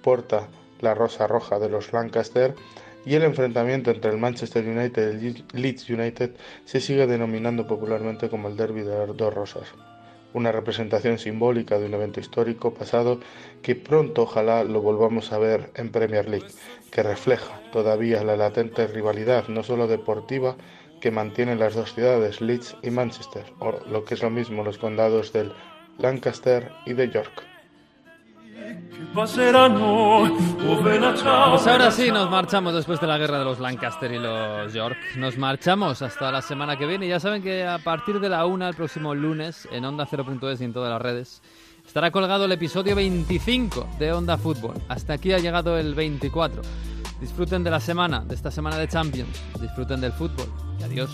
porta la rosa roja de los Lancaster y el enfrentamiento entre el Manchester United y el Leeds United se sigue denominando popularmente como el Derby de las dos rosas. una representación simbólica de un evento histórico pasado que pronto ojalá lo volvamos a ver en Premier League, que refleja todavía la latente rivalidad no solo deportiva que mantienen las dos ciudades, Leeds y Manchester, o lo que es lo mismo los condados del Lancaster y de York. Pues ahora sí, nos marchamos después de la guerra de los Lancaster y los York. Nos marchamos hasta la semana que viene. Ya saben que a partir de la una, el próximo lunes, en Onda 0.es y en todas las redes, estará colgado el episodio 25 de Onda Fútbol. Hasta aquí ha llegado el 24. Disfruten de la semana, de esta semana de Champions. Disfruten del fútbol. Y adiós.